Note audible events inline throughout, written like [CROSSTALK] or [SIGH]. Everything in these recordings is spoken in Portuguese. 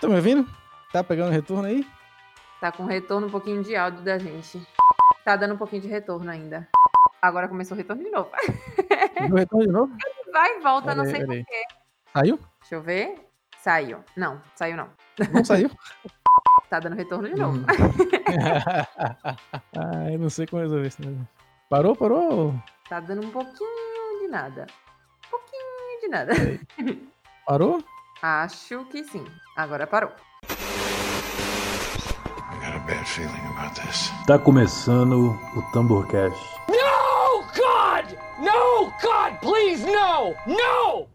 Tá me ouvindo? Tá pegando retorno aí? Tá com retorno um pouquinho de áudio da gente. Tá dando um pouquinho de retorno ainda. Agora começou o retorno de novo. Deu retorno de novo? [LAUGHS] Vai e volta, não sei porquê. Saiu? Deixa eu ver. Saiu. Não, saiu não. Não saiu? [LAUGHS] Tá dando retorno de novo. Hum. [LAUGHS] ah, eu não sei como resolver isso. Né? Parou, parou? Tá dando um pouquinho de nada. Um pouquinho de nada. Parou? Acho que sim. Agora parou. I got a bad feeling about this. Tá começando o Tamborcast. No, God! No, God, please, no! No!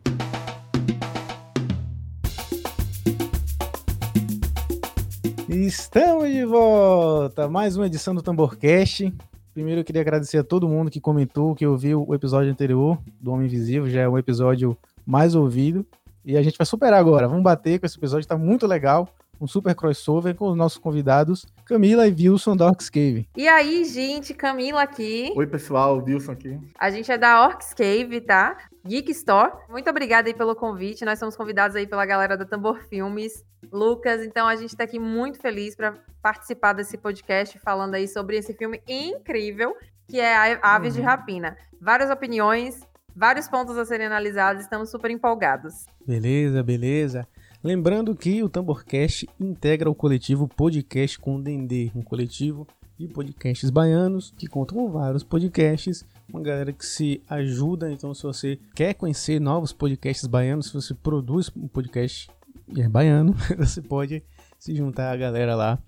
Estamos de volta! Mais uma edição do Tamborcast. Primeiro eu queria agradecer a todo mundo que comentou, que ouviu o episódio anterior do Homem Invisível, já é o episódio mais ouvido. E a gente vai superar agora. Vamos bater com esse episódio, tá muito legal. Um super crossover com os nossos convidados, Camila e Wilson da Orcs Cave. E aí, gente, Camila aqui. Oi, pessoal, Wilson aqui. A gente é da Orcs Cave, tá? Geek Store. Muito obrigada aí pelo convite. Nós somos convidados aí pela galera da Tambor Filmes. Lucas, então a gente tá aqui muito feliz para participar desse podcast falando aí sobre esse filme incrível que é A- Aves de Uhum. Rapina. Várias opiniões, vários pontos a serem analisados, estamos super empolgados. Beleza, beleza. Lembrando que o Tamborcast integra o coletivo Podcast com Dendê, um coletivo de podcasts baianos que contam com vários podcasts, uma galera que se ajuda. Então, se você quer conhecer novos podcasts baianos, se você produz um podcast é baiano, [LAUGHS] você pode se juntar à galera lá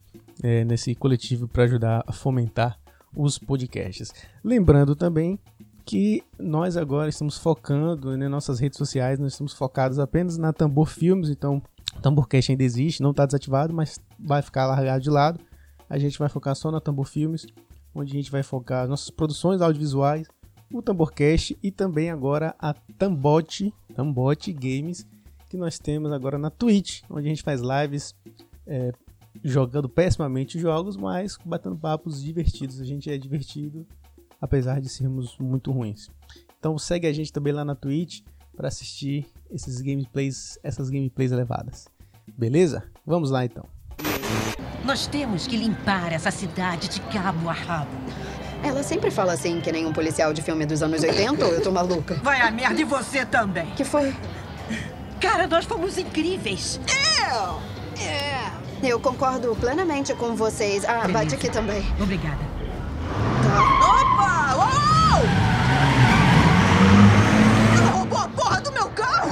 é, nesse coletivo para ajudar a fomentar os podcasts. Lembrando também que nós agora estamos focando né, nossas redes sociais, nós estamos focados apenas na Tambor Filmes, então Tamborcast ainda existe, não está desativado, mas vai ficar largado de lado. A gente vai focar só na Tambor Filmes, onde a gente vai focar nossas produções audiovisuais, o Tamborcast e também agora a Tambote, Tambote Games, que nós temos agora na Twitch, onde a gente faz lives é, jogando pessimamente jogos, mas batendo papos divertidos. A gente é divertido apesar de sermos muito ruins. Então segue a gente também lá na Twitch para assistir esses gameplays, essas gameplays elevadas. Beleza? Vamos lá então. Nós temos que limpar essa cidade de cabo a rabo. Ela sempre fala assim, que nem um policial de filme dos anos 80, ou eu tô maluca? Vai a merda e você também. Que foi? Cara, nós fomos incríveis. Eu concordo plenamente com vocês. Ah, bate aqui também. Obrigada. Tá. Opa! Ela roubou a porra do meu carro!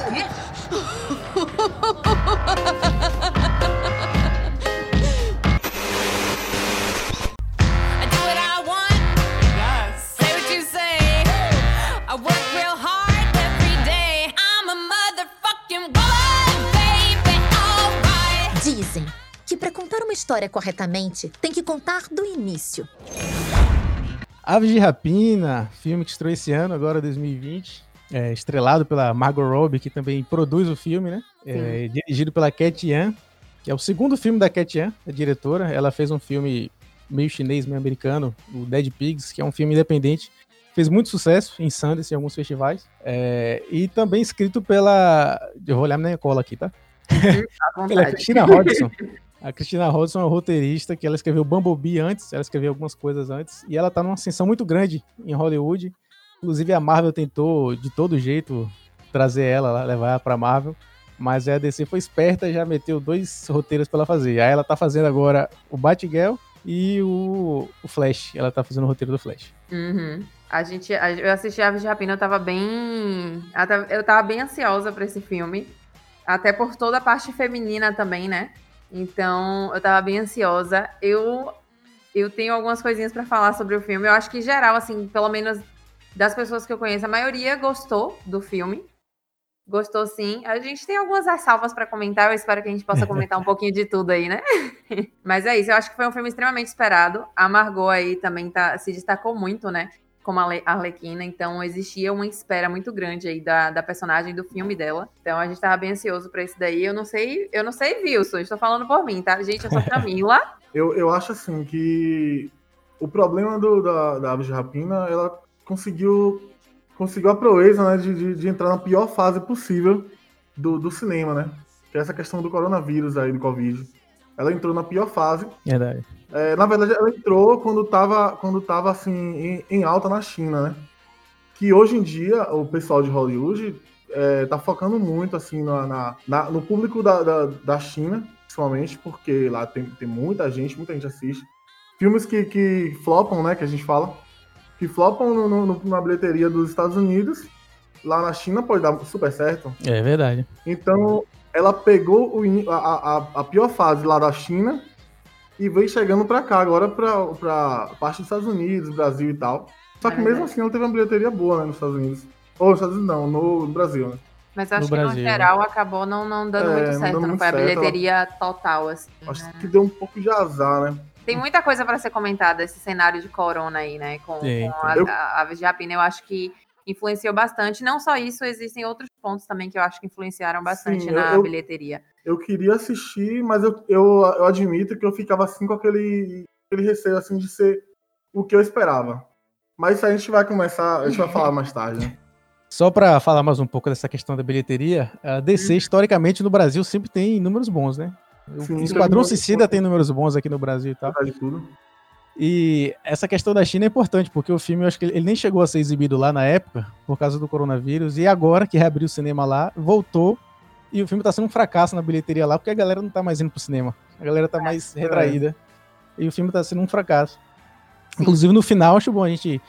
I do what I want. Say what you say. I work real hard every day. I'm a motherfucking woman, baby. Alright. Dizem que para contar uma história corretamente, tem que contar do início. Aves de Rapina, filme que estreou esse ano, agora 2020. É, estrelado pela Margot Robbie, que também produz o filme, né? É, dirigido pela Cat Yan, que é o segundo filme da Cat Yan, a diretora. Ela fez um filme meio chinês, meio americano, o Dead Pigs, que é um filme independente. Fez muito sucesso em Sundance, em alguns festivais. É, e também escrito pela... Eu vou olhar minha cola aqui, tá? [LAUGHS] Pela. Christina Hodgson. [LAUGHS] A Christina Hodgson é uma roteirista que ela escreveu Bumblebee antes, ela escreveu algumas coisas antes, e ela tá numa ascensão muito grande em Hollywood. Inclusive a Marvel tentou de todo jeito trazer ela levar ela pra Marvel, mas a DC foi esperta e já meteu dois roteiros pra ela fazer. Aí ela tá fazendo agora o Batgirl e o, o Flash. Ela tá fazendo o roteiro do Flash. Uhum. A gente, a- eu assisti Aves de Rapina, eu tava bem. Eu tava bem ansiosa pra esse filme. Até por toda a parte feminina também, né? Então, eu tava bem ansiosa. Eu, eu tenho algumas coisinhas pra falar sobre o filme. Eu acho que, em geral, assim, pelo menos das pessoas que eu conheço, a maioria gostou do filme. Gostou sim. A gente tem algumas ressalvas pra comentar. Eu espero que a gente possa comentar um [LAUGHS] pouquinho de tudo aí, né? [LAUGHS] Mas é isso. Eu acho que foi um filme extremamente esperado. A Margot aí também tá, se destacou muito, né? Como a Arlequina. Então existia uma espera muito grande aí da, da personagem do filme dela. Então a gente tava bem ansioso pra esse daí. Eu não sei, eu não sei, Wilson. Estou falando por mim, tá? Gente, eu sou [LAUGHS] Camila. Eu, eu acho assim que o problema do, da, da Aves de Rapina, ela conseguiu conseguiu a proeza né, de, de, de entrar na pior fase possível do, do cinema, né? que é essa questão do coronavírus aí, do Covid. Ela entrou na pior fase. Verdade. É, na verdade, ela entrou quando tava, quando tava assim, em, em alta na China, né? Que hoje em dia o pessoal de Hollywood é, tá focando muito assim na, na- na- no público da, da, da China, principalmente, porque lá tem, tem muita gente, muita gente assiste. Filmes que, que flopam, né? Que a gente fala. Que flopam no- no- na bilheteria dos Estados Unidos. Lá na China pode dar super certo. É verdade. Então, ela pegou o a, a, a- a pior fase lá da China e veio chegando pra cá, agora pra, pra parte dos Estados Unidos, Brasil e tal. Só que É mesmo assim ela teve uma bilheteria boa, né, nos Estados Unidos. Ou nos Estados Unidos não, no Brasil, né? Mas eu acho No que Brasil. no geral acabou não, não dando É, muito não certo, não, muito foi a certo, ela- bilheteria total, assim. Acho né? que deu um pouco de azar, né? Tem muita coisa pra ser comentada, esse cenário de corona aí, né? Com, Tem, com a, tem. a Aves de Rapina, eu acho que influenciou bastante. Não só isso, existem outros pontos também que eu acho que influenciaram bastante Sim, na eu- bilheteria. Eu queria assistir, mas eu, eu, eu admito que eu ficava assim com aquele, aquele receio assim de ser o que eu esperava. Mas isso a gente vai começar, a gente vai falar mais tarde, né? [LAUGHS] Só pra falar mais um pouco dessa questão da bilheteria, a DC, historicamente, no Brasil, sempre tem números bons, né? O Sim, tem Esquadrão Suicida tem números bons aqui no Brasil e tal. Apesar de tudo. E essa questão da China é importante, porque o filme, eu acho que ele nem chegou a ser exibido lá na época, por causa do coronavírus, e agora que reabriu o cinema lá, voltou, e o filme tá sendo um fracasso na bilheteria lá, porque a galera não tá mais indo pro cinema. A galera tá mais retraída. E o filme tá sendo um fracasso. Inclusive, no final, acho bom a gente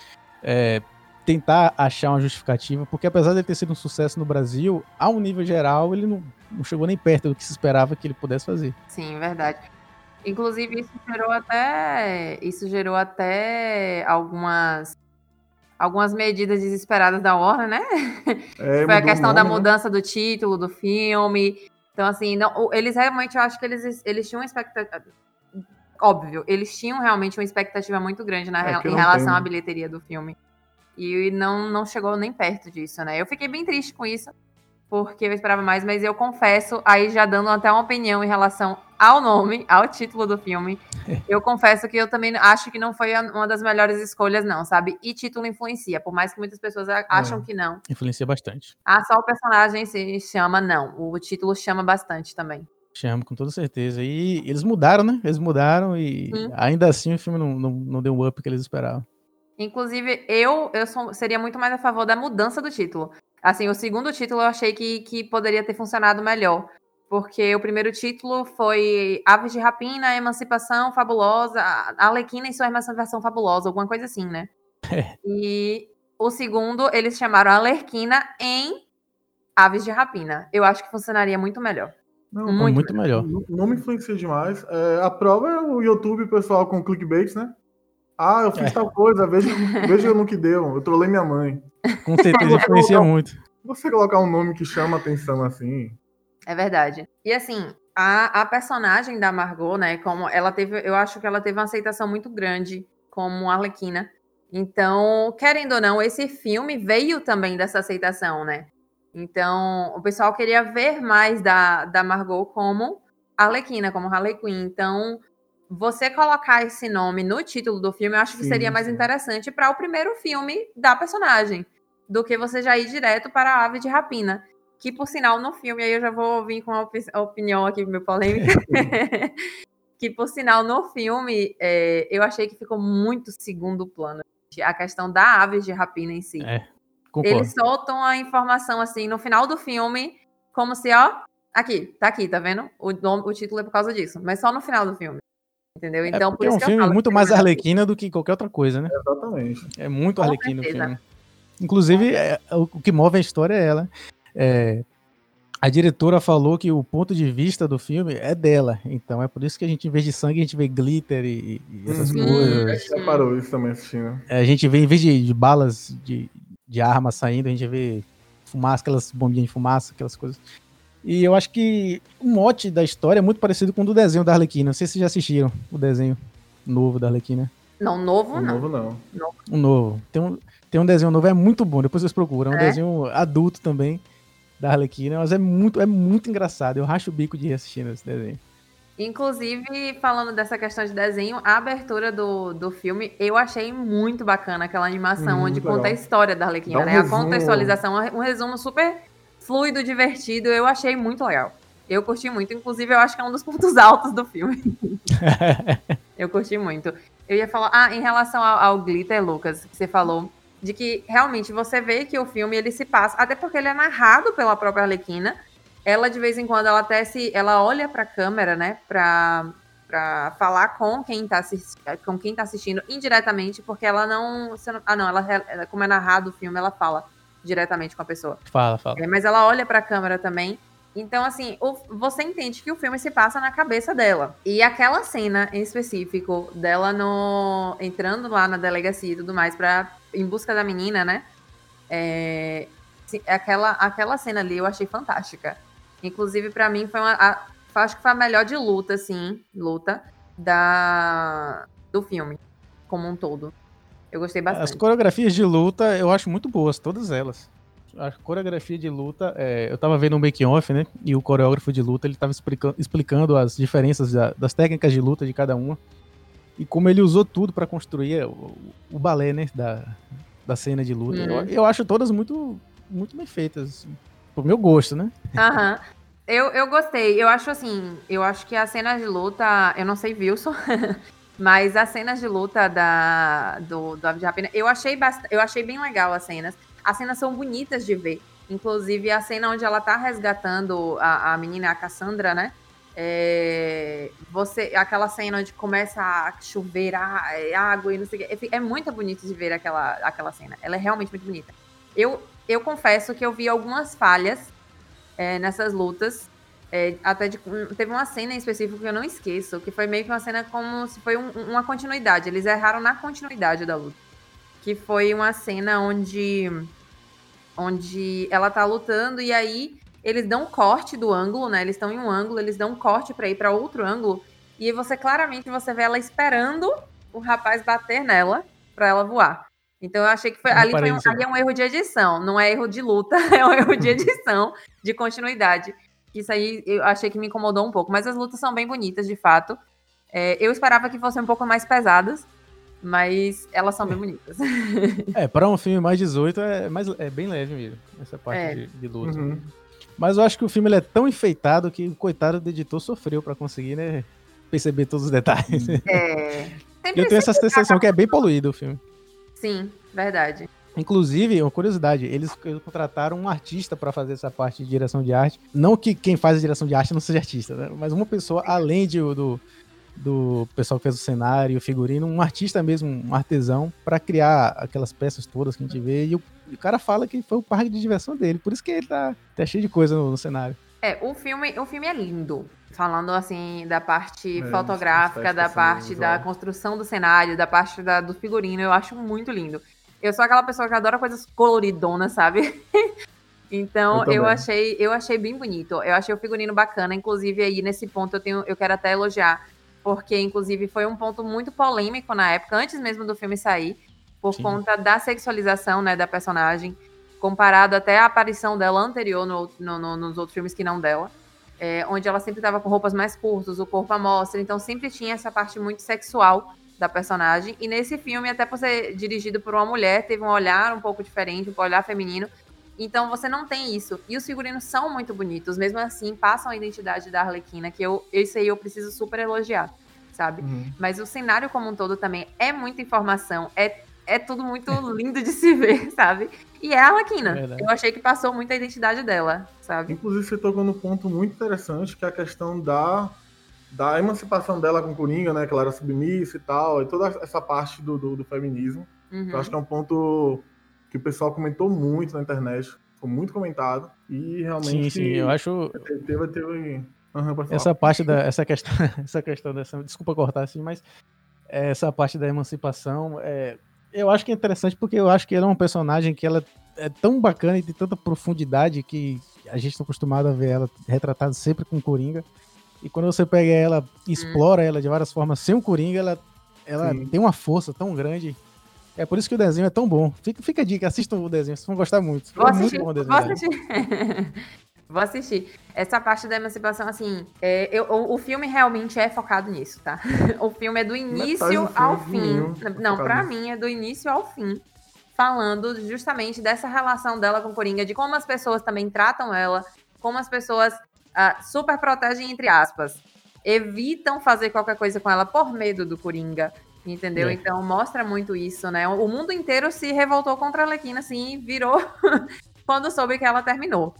é, tentar achar uma justificativa, porque apesar de ele ter sido um sucesso no Brasil, a um nível geral, ele não, não chegou nem perto do que se esperava que ele pudesse fazer. Sim, verdade. Inclusive, isso gerou até. Isso gerou até algumas. Algumas medidas desesperadas da Warner, né? É, Foi a questão da nome, né? mudança do título do filme. Então, assim, não, eles realmente, eu acho que eles, eles tinham uma expectativa. Óbvio, eles tinham realmente uma expectativa muito grande na, É, em relação tem. à bilheteria do filme. E não, não chegou nem perto disso, né? Eu fiquei bem triste com isso, porque eu esperava mais, mas eu confesso, aí já dando até uma opinião em relação ao nome, ao título do filme, eu confesso que eu também acho que não foi uma das melhores escolhas, não, sabe? E título influencia, por mais que muitas pessoas a- acham que não. Influencia bastante. Ah, só o personagem se chama, não. O título chama bastante também. Chamo, com toda certeza. E eles mudaram, né? Eles mudaram e Sim. ainda assim o filme não, não, não deu o up que eles esperavam. Inclusive, eu, eu sou- seria muito mais a favor da mudança do título. Assim, o segundo título eu achei que, que poderia ter funcionado melhor. Porque o primeiro título foi Aves de Rapina, Emancipação Fabulosa, a Alequina e sua Emancipação Fabulosa, alguma coisa assim, né? E o segundo, eles chamaram Alerquina em Aves de Rapina. Eu acho que funcionaria muito melhor. Não, Muito muito melhor. Não, não me influencia demais. É, a prova é o YouTube, o pessoal com clickbait, né? Ah, eu fiz É. tal coisa, veja, veja no que deu. Eu trolei minha mãe. Com certeza influencia muito. Você colocar um nome que chama atenção assim. É verdade. E assim, a, a personagem da Margot, né, como ela teve, eu acho que ela teve uma aceitação muito grande como Arlequina. Então, querendo ou não, esse filme veio também dessa aceitação, né? Então, o pessoal queria ver mais da, da Margot como Arlequina, como Harley Quinn. Então, você colocar esse nome no título do filme, eu acho que Sim, seria mais sim. interessante para o primeiro filme da personagem, do que você já ir direto para a Ave de Rapina. Que, por sinal, no filme, aí eu já vou vir com uma opi- opinião aqui meio polêmica. [LAUGHS] [LAUGHS] que, por sinal, no filme, é, eu achei que ficou muito segundo plano. A questão da Aves de Rapina em si. É. Eles soltam a informação assim no final do filme, como se, ó, aqui, tá aqui, tá vendo? O, nome- o título é por causa disso, mas só no final do filme. Entendeu? É Então, porque por é isso um que eu filme falo muito mais é arlequina do que qualquer outra coisa, né? Exatamente. É muito Com arlequina o filme. Inclusive, é, o que move a história é ela. É, a diretora falou que o ponto de vista do filme é dela. Então é por isso que a gente, em vez de sangue, a gente vê glitter e, e essas Uhum. coisas. Você reparou isso também assistindo. É, a gente vê, em vez de, de balas de, de arma saindo, a gente vê fumaça, aquelas bombinhas de fumaça, aquelas coisas. E eu acho que o mote da história é muito parecido com o do desenho da Arlequina. Não sei se vocês já assistiram o desenho novo da Arlequina. Não, novo O não. novo não. Um novo. Tem um, tem um desenho novo, é muito bom, depois vocês procuram. É um É? desenho adulto também, da Arlequina, mas é muito, é muito engraçado. Eu racho o bico de ir assistindo esse desenho. Inclusive, falando dessa questão de desenho, a abertura do, do filme eu achei muito bacana, aquela animação Hum, onde legal. conta a história da Arlequina, um né? A resumo. contextualização, um resumo super fluido, divertido, eu achei muito legal. Eu curti muito, inclusive eu acho que é um dos pontos [LAUGHS] altos do filme. [LAUGHS] eu curti muito. Eu ia falar, ah, em relação ao, ao glitter, Lucas, que você falou, de que realmente você vê que o filme ele se passa, até porque ele é narrado pela própria Arlequina. Ela de vez em quando ela até se, ela olha para a câmera, né, para para falar com quem tá assis- com quem tá assistindo indiretamente, porque ela não, não- ah não, ela, como é narrado o filme, ela fala diretamente com a pessoa. Fala, fala. É, mas ela olha pra câmera também. Então, assim, o- você entende que o filme se passa na cabeça dela. E aquela cena em específico dela no entrando lá na delegacia e tudo mais para em busca da menina, né? É, aquela, aquela cena ali eu achei fantástica. Inclusive, pra mim, foi uma. a- acho que foi a melhor de luta, assim, luta da, do filme, como um todo. Eu gostei As bastante. coreografias de luta eu acho muito boas, todas elas. A coreografia de luta, é, eu tava vendo um making-off, né? E o coreógrafo de luta, ele tava explica- explicando as diferenças da- das técnicas de luta de cada uma. E como ele usou tudo pra construir o, o balé, né? Da, da cena de luta. Uhum. Eu, eu acho todas muito, muito bem feitas. assim, Pro meu gosto, né? Aham. Eu, eu gostei. Eu acho assim, eu acho que as cenas de luta, eu não sei Wilson, [LAUGHS] mas as cenas de luta da, do, do Ave de Rapina, eu achei, bast... eu achei bem legal as cenas. As cenas são bonitas de ver. Inclusive, a cena onde ela tá resgatando a, a menina, a Cassandra, né? É, você, aquela cena onde começa a chover a- é, água e não sei o quê. É muito bonito de ver aquela, aquela cena. Ela é realmente muito bonita. Eu, eu confesso que eu vi algumas falhas é, nessas lutas. É, até de- teve uma cena em específico que eu não esqueço, que foi meio que uma cena como se foi um- uma continuidade. Eles erraram na continuidade da luta. Que foi uma cena onde onde ela tá lutando e aí eles dão um corte do ângulo, né? Eles estão em um ângulo, eles dão um corte pra ir pra outro ângulo e você claramente você vê ela esperando o rapaz bater nela pra ela voar. Então eu achei que foi, ali, foi um, ali é um erro de edição, não é erro de luta, [LAUGHS] é um erro de edição, de continuidade. Isso aí eu achei que me incomodou um pouco, mas as lutas são bem bonitas, de fato. É, eu esperava que fossem um pouco mais pesadas, mas elas são bem bonitas. [LAUGHS] É, pra um filme mais 18 é, mais, é bem leve mesmo, essa parte É. de, de luta. Uhum. Mas eu acho que o filme ele é tão enfeitado que o coitado do editor sofreu pra conseguir, né? Perceber todos os detalhes. É, [LAUGHS] eu tenho essa sensação que é bem poluído o filme. Sim, verdade. Inclusive, uma curiosidade, eles contrataram um artista pra fazer essa parte de direção de arte. Não que quem faz a direção de arte não seja artista, né? Mas uma pessoa, além de, do, do pessoal que fez o cenário, o figurino, um artista mesmo, um artesão, pra criar aquelas peças todas que a gente vê. E o, o cara fala que foi o parque de diversão dele. Por isso que ele tá, tá cheio de coisa no, no cenário. É, o filme, o filme é lindo. Falando assim da parte É, fotográfica, da assim, parte visual. da construção do cenário, da parte da- do figurino, eu acho muito lindo. Eu sou aquela pessoa que adora coisas coloridonas, sabe? [LAUGHS] então Eu eu, achei, eu achei bem bonito. Eu achei o figurino bacana. Inclusive, aí nesse ponto eu tenho, eu quero até elogiar. Porque, inclusive, foi um ponto muito polêmico na época, antes mesmo do filme sair, por Sim. conta da sexualização né, da personagem, comparado até à aparição dela anterior no- no- no- nos outros filmes que não dela é, onde ela sempre estava com roupas mais curtas, o corpo à mostra, então sempre tinha essa parte muito sexual da personagem. E nesse filme, até por ser dirigido por uma mulher, teve um olhar um pouco diferente, um olhar feminino. Então você não tem isso. E os figurinos são muito bonitos, mesmo assim, passam a identidade da Arlequina, que eu, isso aí eu preciso super elogiar, sabe? Mas o cenário como um todo também é muita informação, é, é tudo muito lindo de se ver, [LAUGHS] sabe? E é a Arlequina. É eu achei que passou muito a identidade dela, sabe? Inclusive, você tocou num ponto muito interessante, que é a questão da, da emancipação dela com Coringa, né? Que ela era submissa e tal, e toda essa parte do, do, do feminismo. Uhum. Eu acho que é um ponto que o pessoal comentou muito na internet, foi muito comentado, e realmente... Sim, sim, eu acho- Teve, teve... Falar. Essa parte da essa questão, [LAUGHS] essa questão dessa, desculpa cortar assim, mas essa parte da emancipação, é, eu acho que é interessante porque eu acho que ela é uma personagem que ela é tão bacana e de tanta profundidade que a gente está acostumado a ver ela retratada sempre com Coringa. E quando você pega ela e explora ela de várias formas sem o Coringa, ela, ela Sim. tem uma força tão grande. É por isso que o desenho é tão bom. Fica, fica a dica, assistam o desenho, vocês vão gostar muito. Vou é assistir, muito bom o vou desenho. assistir. [LAUGHS] vou assistir. Essa parte da emancipação, assim, é, eu- o, o filme realmente é focado nisso, tá? [LAUGHS] O filme é do início do filme ao é fim. mínimo Não, nisso. mim é do início ao fim. Falando justamente dessa relação dela com o Coringa, de como as pessoas também tratam ela, como as pessoas ah, super protegem, entre aspas. Evitam fazer qualquer coisa com ela por medo do Coringa. Entendeu? É. Então mostra muito isso, né? O mundo inteiro se revoltou contra a Arlequina, assim, e virou [LAUGHS] quando soube que ela terminou.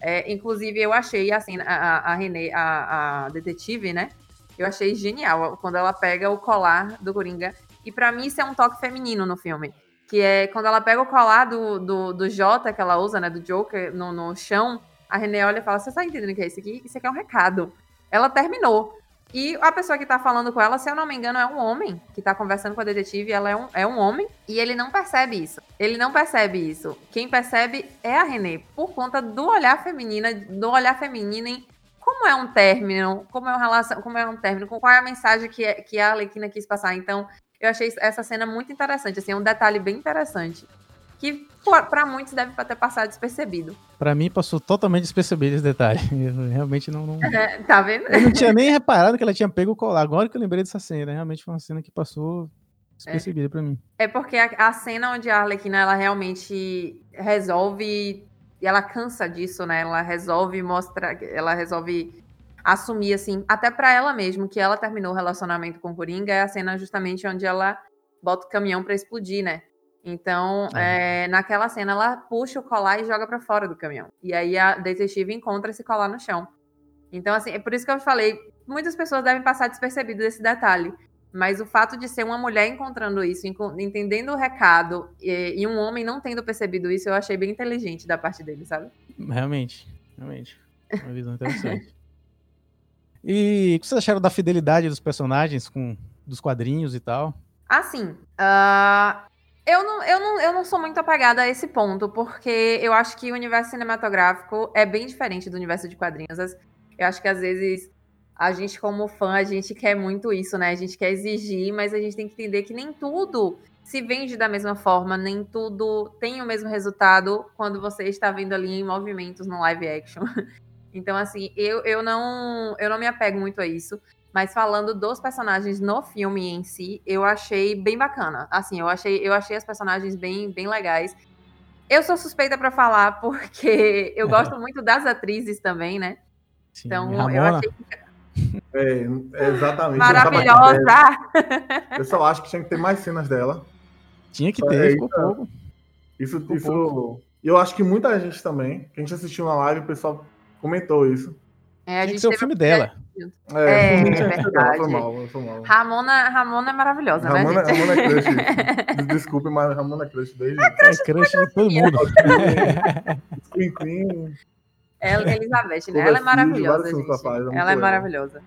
É, inclusive, eu achei, assim, a, a Renê, a, a detetive, né? Eu achei genial quando ela pega o colar do Coringa. E pra mim isso é um toque feminino no filme. Que é quando ela pega o colar do, do, do Jota que ela usa, né? Do Joker no, no chão. A Renê olha e fala: Você tá entendendo o que é isso aqui? Isso aqui é um recado. Ela terminou. E a pessoa que tá falando com ela, se eu não me engano, é um homem que tá conversando com a detetive. Ela é um, é um homem e ele não percebe isso. Ele não percebe isso. Quem percebe é a Renê, por conta do olhar feminino, do olhar feminino em como é um término, como é uma relação, como é um término, qual é a mensagem que, é- que a Arlequina quis passar. Então, eu achei essa cena muito interessante, assim, é um detalhe bem interessante. Que pô, pra muitos deve ter passado despercebido. Pra mim passou totalmente despercebido esse detalhe. [LAUGHS] Eu realmente não, não, [LAUGHS] É, tá vendo? eu não tinha nem reparado que ela tinha pego o colar. Agora que eu lembrei dessa cena, realmente foi uma cena que passou despercebida pra mim. É porque a, a cena onde a Arlequina ela realmente resolve e ela cansa disso, né? Ela resolve mostrar, ela resolve assumir assim, até pra ela mesmo que ela terminou o relacionamento com o Coringa, é a cena justamente onde ela bota o caminhão pra explodir, né? Então, é, naquela cena ela puxa o colar e joga pra fora do caminhão. E aí a detetive encontra esse colar no chão. Então, assim, é por isso que eu falei, muitas pessoas devem passar despercebido desse detalhe. Mas o fato de ser uma mulher encontrando isso, entendendo o recado, e, e um homem não tendo percebido isso, eu achei bem inteligente da parte dele, sabe? Realmente, realmente. Uma visão interessante. E o que vocês acharam da fidelidade dos personagens com dos quadrinhos e tal? Assim, ah, eu, não, eu, não, eu não sou muito apegada a esse ponto, porque eu acho que o universo cinematográfico é bem diferente do universo de quadrinhos. Eu acho que às vezes a gente, como fã, a gente quer muito isso, né? A gente quer exigir, mas a gente tem que entender que nem tudo se vende da mesma forma, nem tudo tem o mesmo resultado quando você está vendo ali em movimentos no live action. [LAUGHS] Então, assim, eu, eu, não, eu não me apego muito a isso. Mas falando dos personagens no filme em si, eu achei bem bacana. Assim, eu achei, eu achei as personagens bem, bem legais. Eu sou suspeita pra falar [LAUGHS] porque eu gosto muito das atrizes também, né? Sim, Então, eu achei É, é exatamente. maravilhosa. [LAUGHS] Eu só acho que tinha que ter mais cenas dela. tinha que É, ter, ficou então. pouco. Isso, Ficou isso. Eu acho que muita gente também, que a gente assistiu na live, o pessoal comentou isso. É, a Tinha que gente ser o filme uma- dela. É, [LAUGHS] ser dela, verdade. Foi mal, foi mal. Ramona, Ramona é maravilhosa, Ramona, né, gente? Ramona é crush. [LAUGHS] Desculpe, mas Ramona é crush desde. É crush de todo mundo. [LAUGHS] Queen Queen. Ela, Elizabeth, né? Ela é maravilhosa, gente. ela é ela é maravilhosa.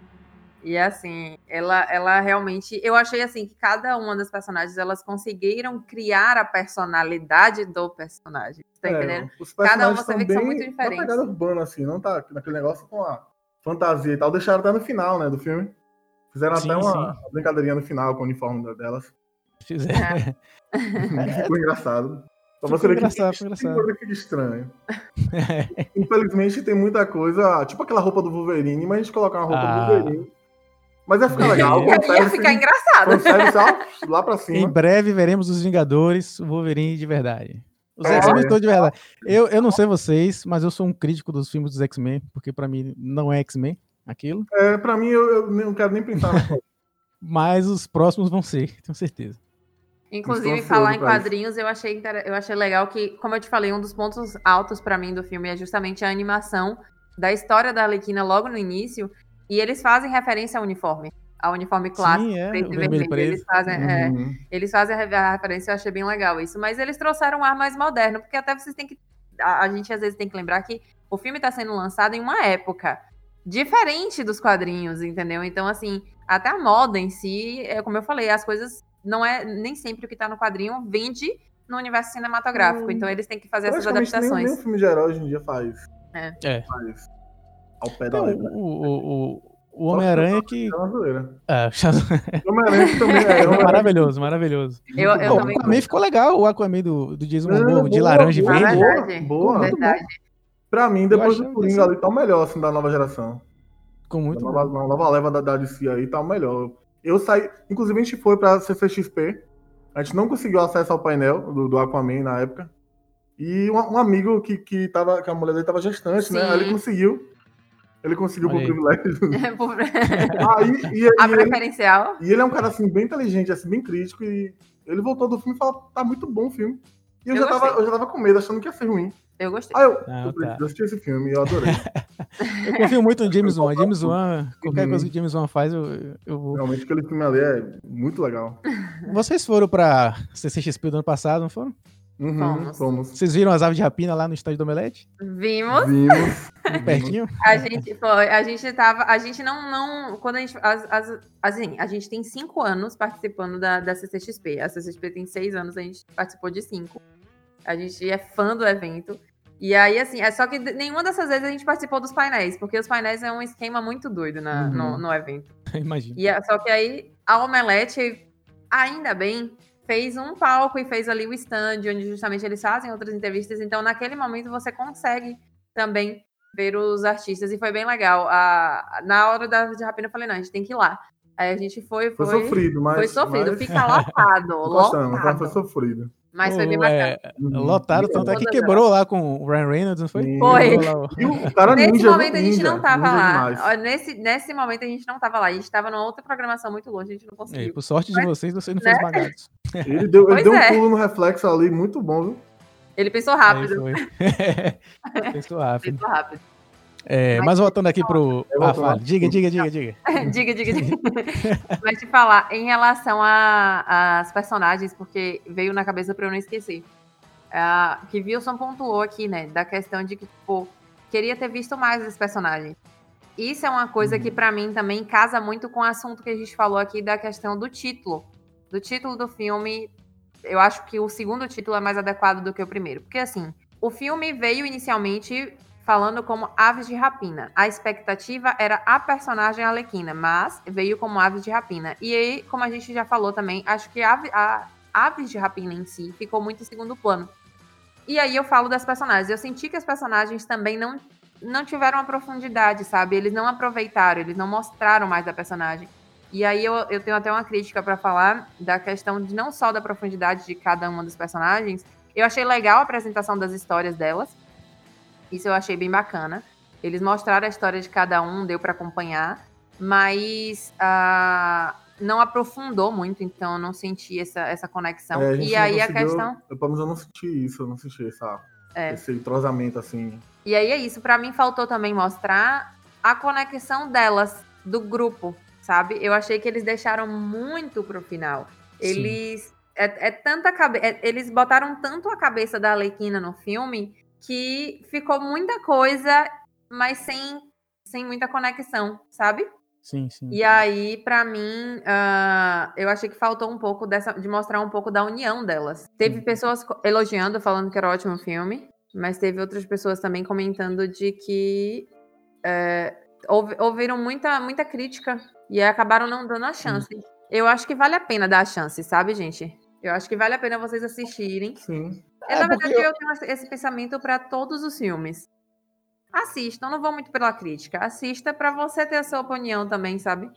E assim, ela, ela realmente. Eu achei assim que cada uma das personagens elas conseguiram criar a personalidade do personagem. Tá É, entendendo? Cada uma você vê que são bem muito diferentes. pegada urbana, assim, não tá naquele negócio com a fantasia e tal. Deixaram até no final, né, do filme. Fizeram Sim, até uma, brincadeirinha no final com o uniforme delas. Fizeram. [LAUGHS] Ficou engraçado. Pra Ficou você ver que engraçado, tem engraçado. que fica estranho. [LAUGHS] Infelizmente tem muita coisa, tipo aquela roupa do Wolverine, mas a gente colocar uma roupa Ah. do Wolverine. Mas ia ficar legal. Ia- ficar engraçado. Lá pra Em cima. breve veremos os Vingadores, o Wolverine de verdade. Os É. X-Men todos de verdade. Eu, eu não sei vocês, mas eu sou um crítico dos filmes dos X-Men, porque pra mim não é X-Men aquilo. É, pra mim, eu, eu não quero nem pensar na coisa. Mas os próximos vão ser, tenho certeza. Inclusive, Estou falar em quadrinhos, eu achei, inter- eu achei legal que, como eu te falei, um dos pontos altos pra mim do filme é justamente a animação da história da Arlequina logo no início. E eles fazem referência ao uniforme. Ao uniforme clássico, Sim, é, preto o e vermelho vermelho. Eles preto. fazem, é, Uhum. eles fazem a re- a referência, eu achei bem legal isso. Mas eles trouxeram um ar mais moderno, porque até vocês têm que. A, a gente às vezes tem que lembrar que o filme está sendo lançado em uma época diferente dos quadrinhos, entendeu? Então, assim, até a moda em si, é como eu falei, as coisas não é nem sempre o que tá no quadrinho vende no universo cinematográfico. Hum, Então eles têm que fazer essas Praticamente nem, adaptações. nem um filme de herói hoje em dia faz. É. É. Faz. Ao pé da Então, letra. o, o, o, [LAUGHS] o Homem-Aranha que. É O Homem-Aranha também é. Maravilhoso, maravilhoso. Eu, eu Pô, também. Aquaman ficou legal, o Aquaman do, do Jason Momoa, de laranja e verde. Verdade. boa, Verdade. Pra mim, depois do Coringa ali, tá o melhor, assim, da nova geração. Ficou muito nova, bom. nova leva da, da DC aí tá o melhor. Eu saí. Inclusive, a gente foi pra CCXP. A gente não conseguiu acesso ao painel do, do Aquaman na época. E um, um amigo que, que, tava, que a mulher dele tava gestante, né? Sim. Aí Ele conseguiu. Ele conseguiu Olha por aí. privilégio. [LAUGHS] Por- Aí, e, A e ele, preferencial. e ele é um cara assim, bem inteligente, assim, bem crítico. E ele voltou do filme e falou: tá muito bom o filme. E eu, Eu já tava, eu já tava com medo, achando que ia ser ruim. Eu gostei. Aí eu, Ah, eu tá. assistir esse filme e eu adorei. [LAUGHS] Eu confio muito no James Wan. James Wan, qualquer Uhum. coisa que James Wan faz, eu, eu vou. Realmente aquele filme ali é muito legal. Vocês foram pra CCXP do ano passado, não foram? Uhum, Fomos. fomos. Vocês viram as aves de rapina lá no estádio do Omelete? Vimos. Vimos. [LAUGHS] Pertinho? A gente foi, a gente tava, a gente não, não, quando a gente, as, as, assim, a gente tem cinco anos participando da, da CCXP, a CCXP tem seis anos, a gente participou de cinco, a gente é fã do evento, e aí, assim, é só que nenhuma dessas vezes a gente participou dos painéis, porque os painéis é um esquema muito doido na, Uhum. no, no evento. [LAUGHS] Imagina. E é- só que aí a Omelete, ainda bem, fez um palco e fez ali o stand, onde justamente eles fazem outras entrevistas. Então, naquele momento, você consegue também ver os artistas. E foi bem legal. A, na hora da de rapina, eu falei, não, a gente tem que ir lá. Aí a gente foi, Foi foi. sofrido, mas. foi sofrido. mas- Fica lotado, [LAUGHS] Gostamos, mas foi lotado. sofrido. Mas foi bem bacana. é, Uhum. Lotaram, tanto é que quebrou lá com o Ryan Reynolds, não foi? Foi. Lá E Nesse ninja, momento a gente ninja, não tava lá. demais. Nesse, nesse momento a gente não tava lá. A gente tava numa outra programação muito longe, a gente não É, conseguiu. por sorte de vocês, vocês não né? foram esmagados. Ele deu, ele deu um é. pulo no reflexo ali, muito bom, viu? Ele pensou [LAUGHS] [LAUGHS] rápido. Pensou rápido. Pensou rápido. É, Mas mas voltando aqui pro. Eu Ah, fala. Diga, diga, diga, diga. [LAUGHS] diga, diga, diga. [LAUGHS] Mas te falar, em relação a- às personagens, porque veio na cabeça pra eu não esquecer. Ah, que Wilson pontuou aqui, né? Da questão de que, tipo, queria ter visto mais os personagens. Isso é uma coisa que, pra mim, também casa muito com o assunto que a gente falou aqui da questão do título. Do título do filme. Eu acho que o segundo título é mais adequado do que o primeiro. Porque, assim, o filme veio inicialmente falando como Aves de Rapina. A expectativa era a personagem Alequina, mas veio como Aves de Rapina. E aí, como a gente já falou também, acho que a, a Aves de Rapina em si ficou muito em segundo plano. E aí eu falo das personagens. Eu senti que as personagens também não, não tiveram a profundidade, sabe? Eles não aproveitaram, eles não mostraram mais da personagem. E aí eu, eu tenho até uma crítica pra falar da questão de não só da profundidade de cada uma dos personagens. Eu achei legal a apresentação das histórias delas. Isso eu achei bem bacana. Eles mostraram a história de cada um, deu pra acompanhar, mas ah, não aprofundou muito, então eu não senti essa, essa conexão. É, e aí a questão. Eu, pelo menos eu não senti isso, eu não senti essa, É. esse entrosamento assim. E aí é isso, pra mim faltou também mostrar a conexão delas, do grupo, sabe? Eu achei que eles deixaram muito pro final. Eles. É, é tanta cabe... é- eles botaram tanto a cabeça da Alequina no filme que ficou muita coisa, mas sem, sem muita conexão, sabe? Sim, sim. E aí, pra mim, ah, eu achei que faltou um pouco dessa, de mostrar um pouco da união delas. Teve pessoas co- elogiando, falando que era um ótimo filme, mas teve outras pessoas também comentando de que é, ouvi- ouviram muita, muita crítica e acabaram não dando a chance. Eu acho que vale a pena dar a chance, sabe, gente? Eu acho que vale a pena vocês assistirem. Sim. É, É, na porque verdade, eu- eu tenho esse pensamento pra todos os filmes. Assistam, não vou muito pela crítica. Assista pra você ter a sua opinião também, sabe?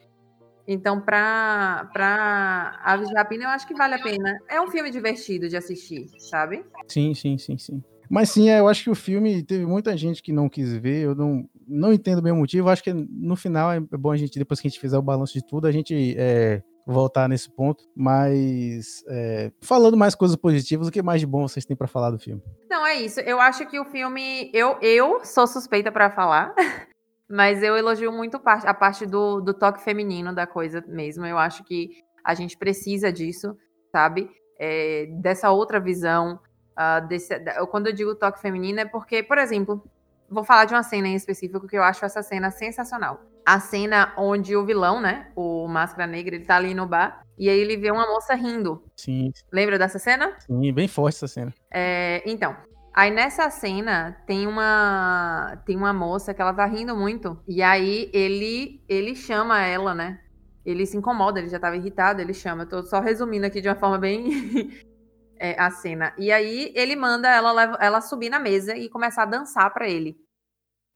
Então, pra, pra Aves de Rapina, eu acho que vale a pena. É um filme divertido de assistir, sabe? Sim, sim, sim, sim. Mas sim, é, eu acho que o filme teve muita gente que não quis ver, eu não, não entendo bem o motivo. eu Acho que no final é bom a gente, depois que a gente fizer o balanço de tudo, a gente é, voltar nesse ponto. Mas é, falando mais coisas positivas, o que mais de bom vocês têm pra falar do filme? Não, é isso. Eu acho que o filme. Eu, eu sou suspeita pra falar, [LAUGHS] mas eu elogio muito a parte do, do toque feminino da coisa mesmo. Eu acho que a gente precisa disso, sabe? É, dessa outra visão. ah, desse, quando eu digo toque feminino é porque, por exemplo, vou falar de uma cena em específico que eu acho essa cena sensacional. A cena onde o vilão, né? O Máscara Negra, ele tá ali no bar e aí ele vê uma moça rindo. Sim, Lembra dessa cena? sim, bem forte essa cena. É, então, aí nessa cena tem uma tem uma moça que ela tá rindo muito e aí ele ele chama ela, né? Ele se incomoda, ele já tava irritado, ele chama. Eu tô só resumindo aqui de uma forma bem [LAUGHS] é, a cena. E aí ele manda ela ela subir na mesa e começar a dançar pra ele.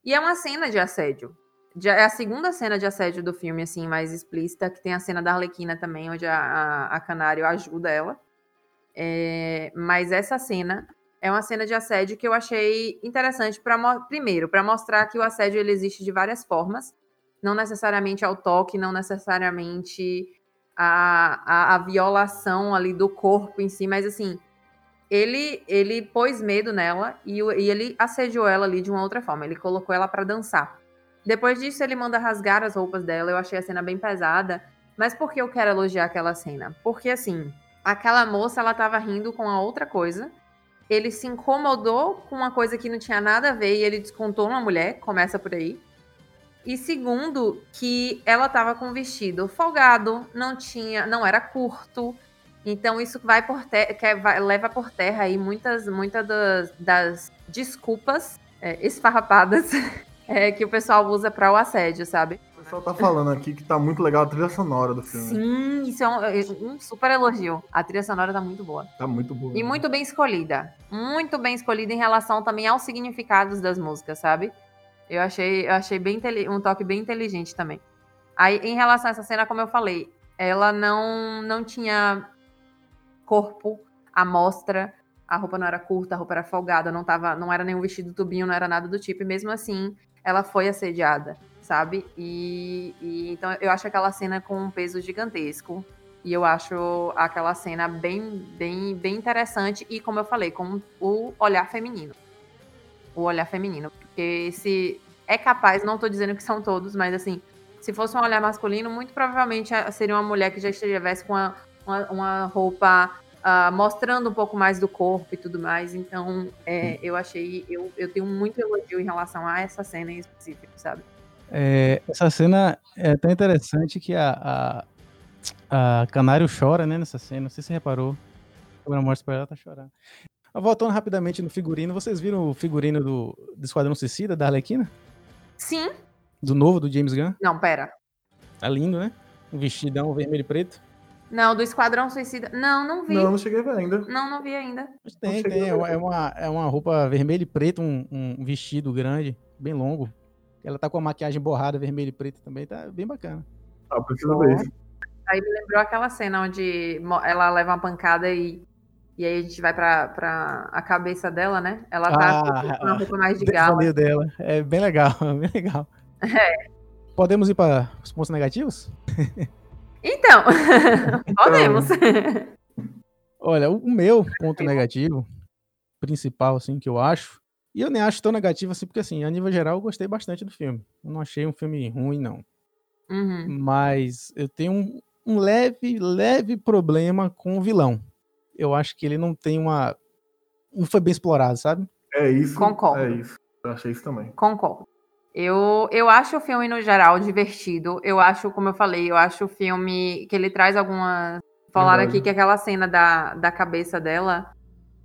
E é uma cena de assédio. É a segunda cena de assédio do filme, assim, mais explícita, que tem a cena da Arlequina também, onde a, a, a Canário ajuda ela. É, mas essa cena é uma cena de assédio que eu achei interessante para primeiro, para mostrar que o assédio ele existe de várias formas, não necessariamente ao toque, não necessariamente a, a, a violação ali do corpo em si, mas assim, ele ele pôs medo nela e, e ele assediou ela ali de uma outra forma. Ele colocou ela pra dançar. Depois disso, ele manda rasgar as roupas dela. Eu achei a cena bem pesada. Mas por que eu quero elogiar aquela cena? Porque assim, aquela moça ela tava rindo com a outra coisa. Ele se incomodou com uma coisa que não tinha nada a ver e ele descontou uma mulher. Começa por aí. E segundo, que ela tava com um vestido folgado, não tinha, não era curto. Então isso vai por terra, leva por terra aí muitas, muitas das, das desculpas é, esfarrapadas [LAUGHS] é, que o pessoal usa para o assédio, sabe? O pessoal tá falando aqui que tá muito legal a trilha sonora do filme. Sim, isso é um, é um super elogio. A trilha sonora tá muito boa. Tá muito boa. E muito bem escolhida. Muito bem escolhida em relação também aos significados das músicas, sabe? Eu achei, eu achei bem um toque bem inteligente também. Aí, em relação a essa cena, como eu falei, ela não, não tinha corpo à mostra, a roupa não era curta, a roupa era folgada, não, tava, não era nenhum vestido tubinho, não era nada do tipo, e mesmo assim, ela foi assediada, sabe? E, e então eu acho aquela cena com um peso gigantesco. E eu acho aquela cena bem, bem, bem interessante e, como eu falei, com o olhar feminino. O olhar feminino. Porque se é capaz, não tô dizendo que são todos, mas assim, se fosse um olhar masculino, muito provavelmente eh, seria uma mulher que já estivesse com uma, uma, uma roupa ah, mostrando um pouco mais do corpo e tudo mais. Então, é, eu achei, eu, eu tenho muito elogio em relação a essa cena em específico, sabe? É, essa cena é tão interessante que a, a, a Canário chora, né, nessa cena. Não sei se você reparou. Quando mostra pra ela, tá chorando. Mas Voltando rapidamente no figurino, vocês viram o figurino do, do Esquadrão Suicida, da Arlequina? Sim. Do novo, do James Gunn? Não, pera. Tá lindo, né? Um vestidão vermelho e preto. Não, do Esquadrão Suicida. Não, não vi. Não, não cheguei a ver ainda. Não, não vi ainda. Mas tem, tem. É uma, é uma, é uma roupa vermelho e preto, um, um vestido grande, bem longo. Ela tá com a maquiagem borrada, vermelho e preto também, tá bem bacana. Ah, preciso ver isso. Aí me lembrou aquela cena onde ela leva uma pancada e, e aí a gente vai pra, pra a cabeça dela, né? Ela tá Ah, com uma roupa mais de [LAUGHS] o gala. dela. É bem legal, [LAUGHS] bem legal. É. Podemos ir para os pontos negativos? [LAUGHS] [LAUGHS] Então, podemos. Olha, o o meu ponto negativo, principal, assim, que eu acho, e eu nem acho tão negativo assim, porque, assim, a nível geral, eu gostei bastante do filme. Eu não achei um filme ruim, não. Uhum. Mas eu tenho um, um leve, leve problema com o vilão. Eu acho que ele não tem uma. Não foi bem explorado, sabe? É isso. Concordo. É isso. Eu achei isso também. Concordo. Eu, eu acho o filme, no geral, divertido. Eu acho, como eu falei, eu acho o filme que ele traz algumas. Falaram aqui que aquela cena da, da cabeça dela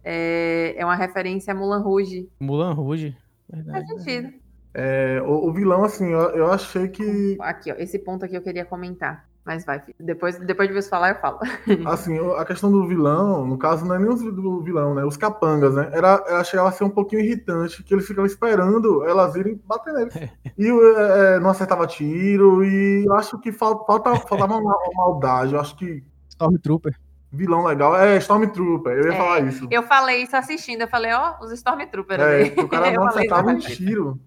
é, é uma referência a Mulan Rouge. Mulan Rouge. Faz Verdade. sentido. É, o, o vilão, assim, eu, eu achei que. Aqui, ó, esse ponto aqui eu queria comentar. Mas vai, depois, depois de você falar, eu falo. [LAUGHS] Assim, a questão do vilão, no caso, não é nem os do vilão, né? Os capangas, né? Era, ela chegava a ser um pouquinho irritante, que eles ficavam esperando elas irem bater neles. [LAUGHS] E é, não acertava tiro, e eu acho que falta, falta, faltava uma, uma maldade. Eu acho que Stormtrooper. vilão legal é Stormtrooper, eu ia É, falar isso. Eu falei isso assistindo. Eu falei, ó, os Stormtroopers É, [LAUGHS] o cara Eu não acertava um tiro.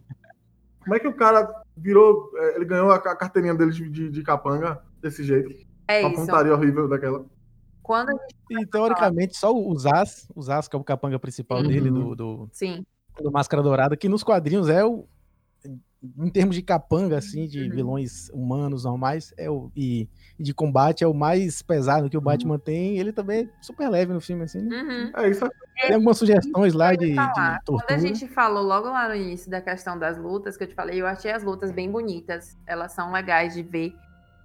Como é que o cara virou. é, Ele ganhou a ca- carteirinha dele de, de, de capanga desse jeito? É uma isso. pontaria horrível daquela. Quando a gente. E teoricamente, só o Zaz, o Zaz, que é o capanga principal Uhum. dele, do, do, Sim. do Máscara Dourada, que nos quadrinhos é o. Em termos de capanga, assim, de Uhum. vilões humanos normais, é o, e, e de combate, é o mais pesado que o Batman tem. Ele também é super leve no filme, assim. né? Uhum. É isso. Tem algumas sugestões lá de, de. Quando a gente falou logo lá no início da questão das lutas, que eu te falei, eu achei as lutas bem bonitas. Elas são legais de ver.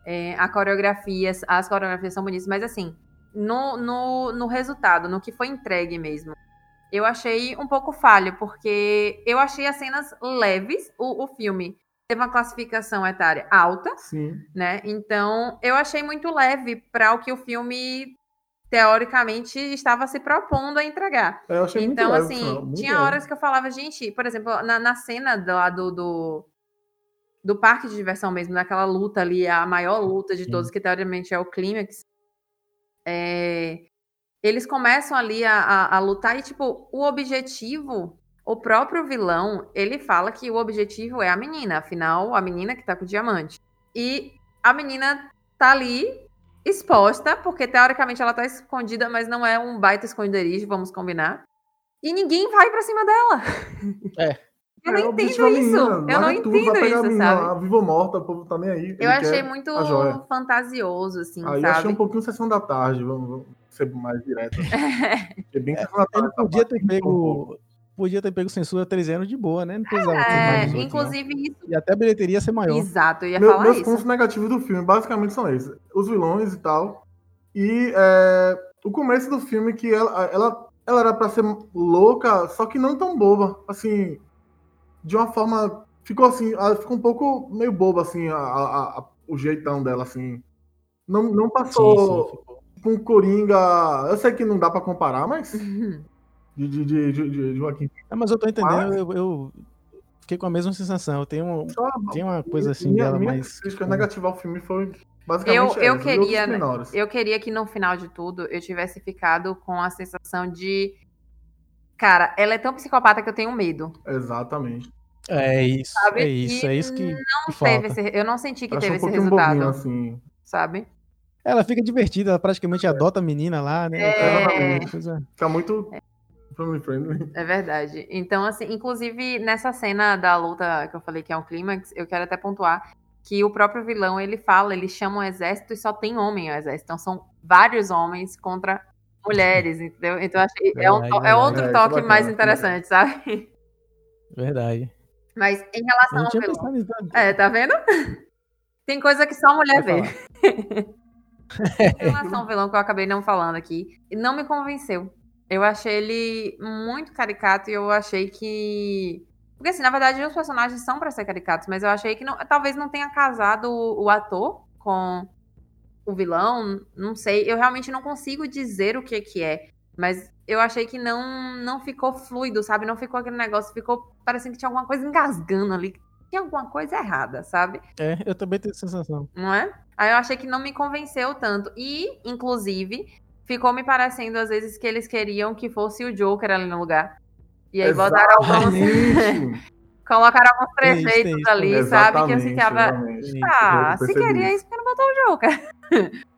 É, a coreografia, as coreografias são bonitas, mas assim, no, no, no resultado, no que foi entregue mesmo, eu achei um pouco falho, porque eu achei as cenas leves. O, o filme teve uma classificação etária alta, Sim. né? Então, eu achei muito leve para o que o filme teoricamente estava se propondo a entregar. Eu achei muito Então, leve, assim, tinha leve. horas que eu falava, gente, por exemplo, na, na cena lá do, do, do parque de diversão mesmo, naquela luta ali, a maior luta de Sim. todos, que teoricamente é o clímax. é, eles começam ali a, a, a lutar e, tipo, o objetivo, o próprio vilão, ele fala que o objetivo é a menina, afinal, a menina que tá com o diamante. E a menina tá ali exposta, porque teoricamente ela tá escondida, mas não é um baita esconderijo, vamos combinar. E ninguém vai pra cima dela. É. Eu não É, entendo é a isso. menina, eu não larga tudo, vai entendo pegar a isso, menina sabe? lá, viva ou morta, o povo tá nem aí. Eu achei muito a fantasioso, assim, Aí eu sabe? achei um pouquinho sessão da tarde, vamos, vamos ser mais direto. [LAUGHS] É bem sessão da tarde. Ele podia ter pego. Podia ter pego censura 13 anos de boa, né? Não precisava ter É, mais 18, não. inclusive isso. E até a bilheteria ia ser maior. Exato, eu ia Meu- falar meus isso. pontos negativos do filme basicamente são esses: os vilões e tal. E é, o começo do filme, que ela, ela, ela era pra ser louca, só que não tão boba. Assim, de uma forma. Ficou assim, ela ficou um pouco meio boba, assim, a, a- a- o jeitão dela, assim. Não, não passou com Coringa. Eu sei que não dá pra comparar, mas. De, de, de, de, de Joaquim Ah, mas eu tô entendendo, Mas- eu, eu fiquei com a mesma sensação. Eu tenho, um- Só tem uma coisa assim minha, dela minha mais. crítica negativa ao filme foi Eu, basicamente eu essa, e outros queria, né, eu queria que no final de tudo eu tivesse ficado com a sensação de. Cara, ela é tão psicopata que eu tenho medo. Exatamente. É isso, Sabe? é isso, E é isso que, Não que teve falta. esse, eu não senti que Achei teve um esse resultado. bobinho, assim. Sabe? Ela fica divertida, ela praticamente adota a menina lá, né? É. Coisa- Fica muito friendly. É verdade. Então, assim, inclusive nessa cena da luta que eu falei que é um clímax, eu quero até pontuar que o próprio vilão ele fala, ele chama um exército e só tem homem ao exército. Então são vários homens contra mulheres, entendeu? Então eu achei é, um Verdade, é verdade. outro É, isso é toque mais é interessante, sabe? Verdade. Mas em relação ao vilão. não. É, tá vendo? [LAUGHS] Tem coisa que só mulher vê. [LAUGHS] em relação ao vilão que eu acabei não falando aqui, não me convenceu. Eu achei ele muito caricato e eu achei que. Porque, assim, na verdade, os personagens são pra ser caricatos, mas eu achei que não- talvez não tenha casado o ator com o vilão. Não sei. Eu realmente não consigo dizer o que que é. Mas eu achei que não, não ficou fluido, sabe? Não ficou aquele negócio, ficou parecendo que tinha alguma coisa engasgando ali. Tinha alguma coisa errada, sabe? É, eu também tenho essa sensação. não é? Aí eu achei que não me convenceu tanto. E, inclusive, ficou me parecendo às vezes que eles queriam que fosse o Joker ali no lugar. E aí botaram alguns. [LAUGHS] Colocaram alguns Tem isso, prefeitos isso ali, sabe? Que eu ficava. Ah, se queria isso. isso, por que não botou o Joker? [LAUGHS]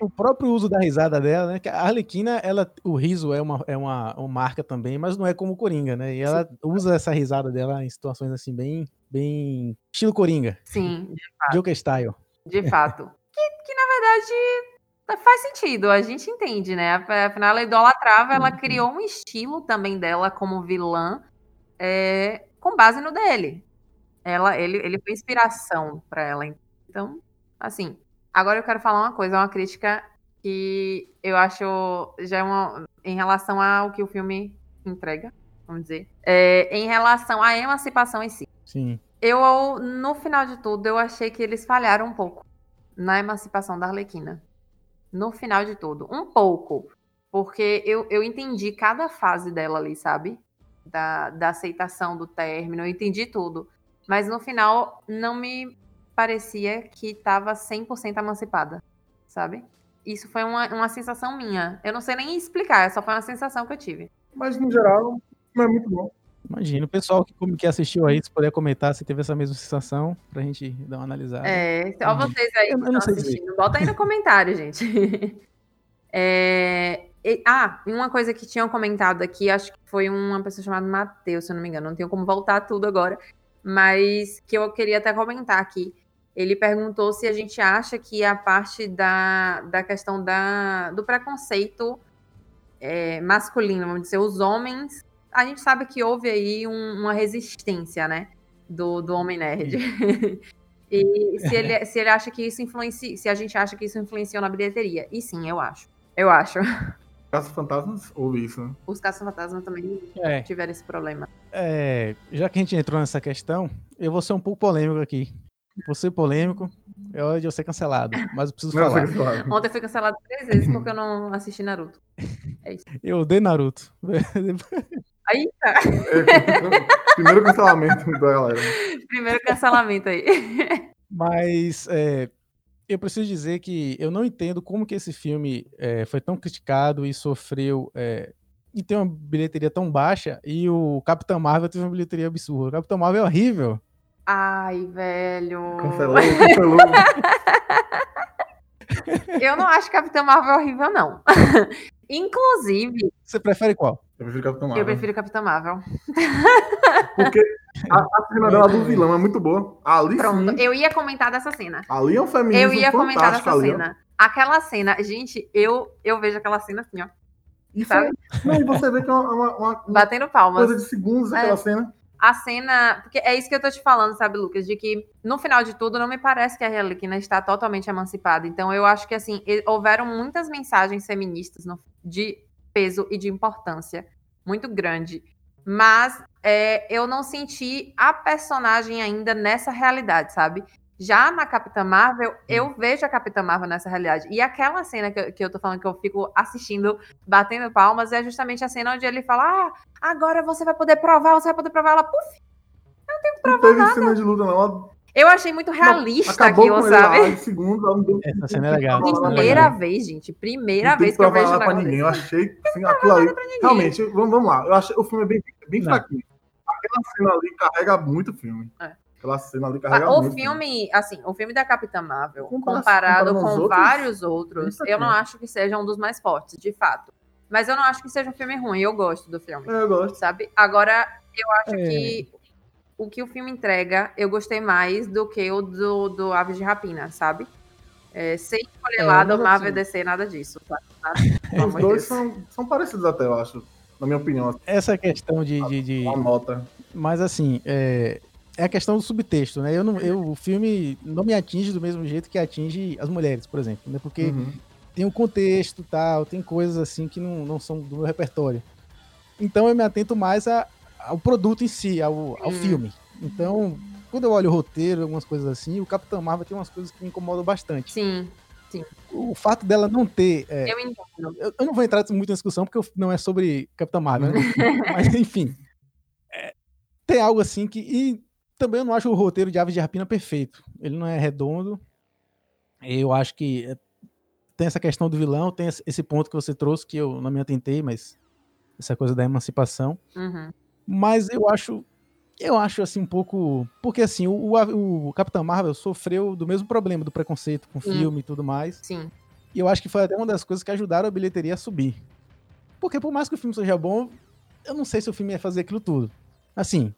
O próprio uso da risada dela, né? Que a Arlequina, ela, o riso é uma, é uma, uma marca também, mas não é como o Coringa, né? E ela usa essa risada dela em situações assim, bem, bem estilo Coringa, Sim, [LAUGHS] Joker style. de fato. [LAUGHS] que, que na verdade faz sentido, a gente entende, né? Afinal, ela idolatrava, ela Uhum. criou um estilo também dela como vilã é, com base no dele. Ela, ele, ele foi inspiração pra ela. Então, assim. Agora eu quero falar uma coisa, uma crítica que eu acho já é uma. Em relação ao que o filme entrega, vamos dizer. É, em relação à emancipação em si. Sim. Eu, no final de tudo, eu achei que eles falharam um pouco na emancipação da Arlequina. No final de tudo. Um pouco. Porque eu, eu entendi cada fase dela ali, sabe? Da, da aceitação do término, eu entendi tudo. Mas no final, não me parecia que estava 100% emancipada, sabe? Isso foi uma, uma sensação minha. Eu não sei nem explicar, só foi uma sensação que eu tive. Mas, no geral, não é muito bom. Imagina, o pessoal que, que assistiu aí, se puder comentar se teve essa mesma sensação, pra gente dar uma analisada. É, ó vocês aí Eu- que estão sei dizer. assistindo. Bota aí no comentário, gente. [LAUGHS] É, e- ah, e uma coisa que tinham comentado aqui, acho que foi uma pessoa chamada Matheus, se eu não me engano. Não tenho como voltar tudo agora. Mas que eu queria até comentar aqui. Ele perguntou se a gente acha que a parte da, da questão da, do preconceito é, masculino, vamos dizer, os homens. A gente sabe que houve aí um- uma resistência, né? Do, do homem nerd. [LAUGHS] E se ele, se ele acha que isso influencia, se a gente acha que isso influenciou na bilheteria. E sim, eu acho. Eu acho. Caça Fantasmas houve isso, né? Os caça-fantasma também É. tiveram esse problema. É, já que a gente entrou nessa questão, eu vou ser um pouco polêmico aqui. Vou ser polêmico, é hora de eu ser cancelado, mas eu preciso Não, falar. foi. Ontem fui cancelado três vezes porque eu não assisti Naruto. É isso. Eu odeio Naruto. Aí tá. É, primeiro cancelamento da galera. Primeiro cancelamento aí. Mas é, eu preciso dizer que eu não entendo como que esse filme é, foi tão criticado e sofreu é, e tem uma bilheteria tão baixa e o Capitão Marvel teve uma bilheteria absurda. O Capitão Marvel é horrível. Ai, velho. Cancelou, cancelou. [LAUGHS] Eu não acho Capitão Marvel horrível, não. [LAUGHS] Inclusive, Você prefere qual? Eu prefiro Capitão Marvel. eu prefiro Capitão Marvel. Porque [LAUGHS] a, a cena dela do vilão é muito boa. Ali Pronto, sim. eu ia comentar dessa cena. Ali é um feminismo Eu ia comentar fantástico dessa ali, ó. cena. Aquela cena, gente, eu, eu vejo aquela cena assim, ó. E, Sabe? foi, não, e você vê que é uma, uma- uma Batendo palmas. coisa de segundos aquela É. cena. A cena. Porque é isso que eu tô te falando, sabe, Lucas? De que, no final de tudo, não me parece que a Arlequina está totalmente emancipada. Então, eu acho que, assim, houveram muitas mensagens feministas no- de peso e de importância muito grande. Mas é, eu não senti a personagem ainda nessa realidade, sabe? Já na Capitã Marvel, eu vejo a Capitã Marvel nessa realidade. E aquela cena que eu, que eu tô falando que eu fico assistindo, batendo palmas, é justamente a cena onde ele fala: Ah, agora você vai poder provar, você vai poder provar. Ela, puf, Não teve cena de luta, não. Ela eu achei muito realista acabou aquilo, com ele lá sabe? em segundos. Ela não deu Essa cena é legal. Não, não, Primeira não. vez, gente. Primeira Não vez que eu provar vejo nada um pra ninguém. Eu achei assim, aquilo ali. Realmente, vamos, vamos lá. Eu achei o filme é bem, bem Não. fraquinho. Aquela cena ali carrega muito o filme. É. Aquela cena ali carrega o muito. filme, assim, o filme da Capitã Marvel, Compara- comparado com outros, vários outros, eu não acho que seja um dos mais fortes, de fato. Mas eu não acho que seja um filme ruim, eu gosto do filme, eu gosto. sabe? Agora, eu acho É. que o que o filme entrega, eu gostei mais do que o do, do Aves de Rapina, sabe? É, sem escolher É, lado, Marvel assim- DC, nada disso. Tá? [LAUGHS] Nada, pelo Os dois Deus. são, são parecidos até, eu acho. Na minha opinião. assim, Essa questão de. de, de- Uma nota. Mas assim, é, é a questão do subtexto, né? Eu não, eu, o filme não me atinge do mesmo jeito que atinge as mulheres, por exemplo, né? Porque Uhum. tem um contexto tal, tem coisas assim que não, não são do meu repertório. Então eu me atento mais a- ao produto em si, ao, ao Sim. filme. Então, quando eu olho o roteiro, algumas coisas assim, o Capitão Marvel tem umas coisas que me incomodam bastante. Sim, O fato dela não ter. é, eu entendo. eu, eu não vou entrar muito na discussão porque não é sobre Capitão Marvel, né? [LAUGHS] Mas enfim. É, tem algo assim que. Também eu não acho o roteiro de Aves de Rapina perfeito. Ele não é redondo. Eu acho que é, tem essa questão do vilão, tem esse- ponto que você trouxe que eu não me atentei, mas essa coisa da emancipação. Uhum. Mas eu acho. Eu acho assim um pouco. Porque assim, o, o, o Capitão Marvel sofreu do mesmo problema do preconceito com Sim. filme e tudo mais. Sim. E eu acho que foi até uma das coisas que ajudaram a bilheteria a subir. Porque por mais que o filme seja bom, eu não sei se o filme ia fazer aquilo tudo. Assim,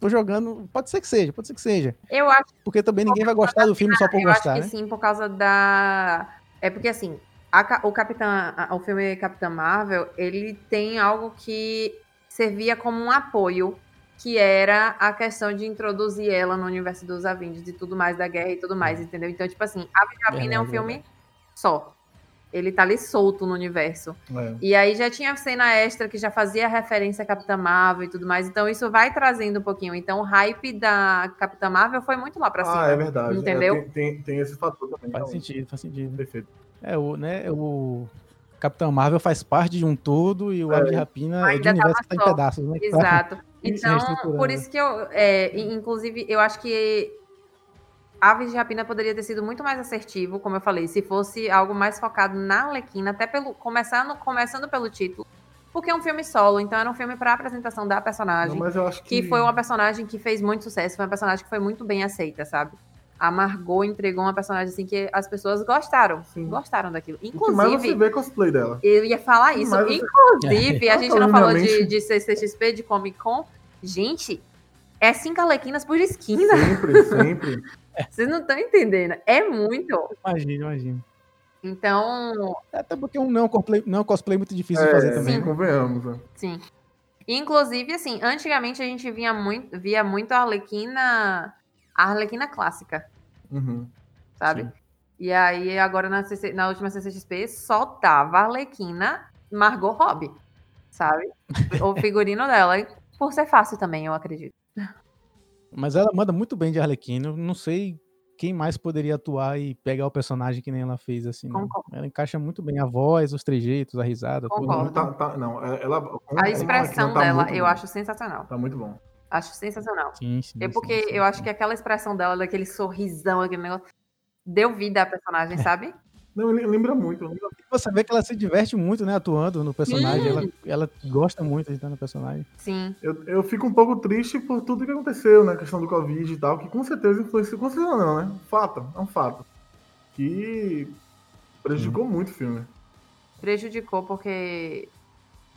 tô jogando. Pode ser que seja, pode ser que seja. Eu acho Porque também ninguém vai gostar do filme só por eu gostar, acho né? que sim, por causa da. É porque assim, a o Capitã, a- o filme Capitã Marvel, ele tem algo que servia como um apoio, que era a questão de introduzir ela no universo dos Avengers e tudo mais, da guerra e tudo mais, entendeu? Então, tipo assim, a Rapina é um Verdade, filme só. Ele tá ali solto no universo. É. E aí já tinha cena extra que já fazia referência a Capitã Marvel e tudo mais. Então isso vai trazendo um pouquinho. Então o hype da Capitã Marvel foi muito lá pra cima. Ah, é verdade. É, Entendeu? tem, tem, tem esse fator também. Faz sentido, faz sentido. Perfeito. É, o, né, o Capitão Marvel faz parte de um todo e o É. Ave de Rapina é de um universo tava que tá em pedaços, né? tá- Exato. [LAUGHS] Então, por isso que eu. é, in- inclusive, eu acho que Aves de Rapina poderia ter sido muito mais assertivo, como eu falei, se fosse algo mais focado na Arlequina, até pelo. Começando, começando pelo título. Porque é um filme solo, então era um filme pra apresentação da personagem. Não, mas eu acho que. que foi uma personagem que fez muito sucesso, foi uma personagem que foi muito bem aceita, sabe? A Margot entregou uma personagem assim que as pessoas gostaram. Sim. Gostaram daquilo. Mais você Inclusive, vê é cosplay dela. eu ia falar isso. Você- Inclusive, [LAUGHS] a gente não falou de, de CCXP, de Comic Con. Gente, é cinco alequinas por esquina. Sempre, sempre. [LAUGHS] Vocês não estão entendendo. É muito. Imagina, imagina. Então, Até porque um não, é um cosplay, não é cosplay muito difícil de É, fazer também. sim. Convenhamos. né? sim. Inclusive, assim, antigamente a gente via muito, via muito a Arlequina. A Arlequina clássica. Uhum. sabe? Sim. E aí, agora na, CC na última CCXP, só tava a Arlequina Margot Robbie, sabe? [LAUGHS] o figurino dela, por ser fácil também, eu acredito. Mas ela manda muito bem de Arlequina. Eu não sei quem mais poderia atuar e pegar o personagem que nem ela fez, assim. Concordo. Ela encaixa muito bem a voz, os trejeitos, a risada, tudo. Concordo. né? Tá, tá, não, é- ela. A expressão tá dela, muito eu bom. acho sensacional. Tá muito bom. Acho sensacional. Sim, sim. É porque sim, sim, eu acho que aquela expressão dela, daquele sorrisão, aquele negócio, deu vida à personagem, sabe? Não, lembra muito. lembra- Você vê que ela se diverte muito, né, atuando no personagem. Ela, ela gosta muito de estar no personagem. Sim. Eu, eu fico um pouco triste por tudo que aconteceu, né? A questão do Covid e tal, que com certeza influenciou. Com certeza não, né? Fato, é um fato. Que prejudicou muito o filme. Prejudicou porque,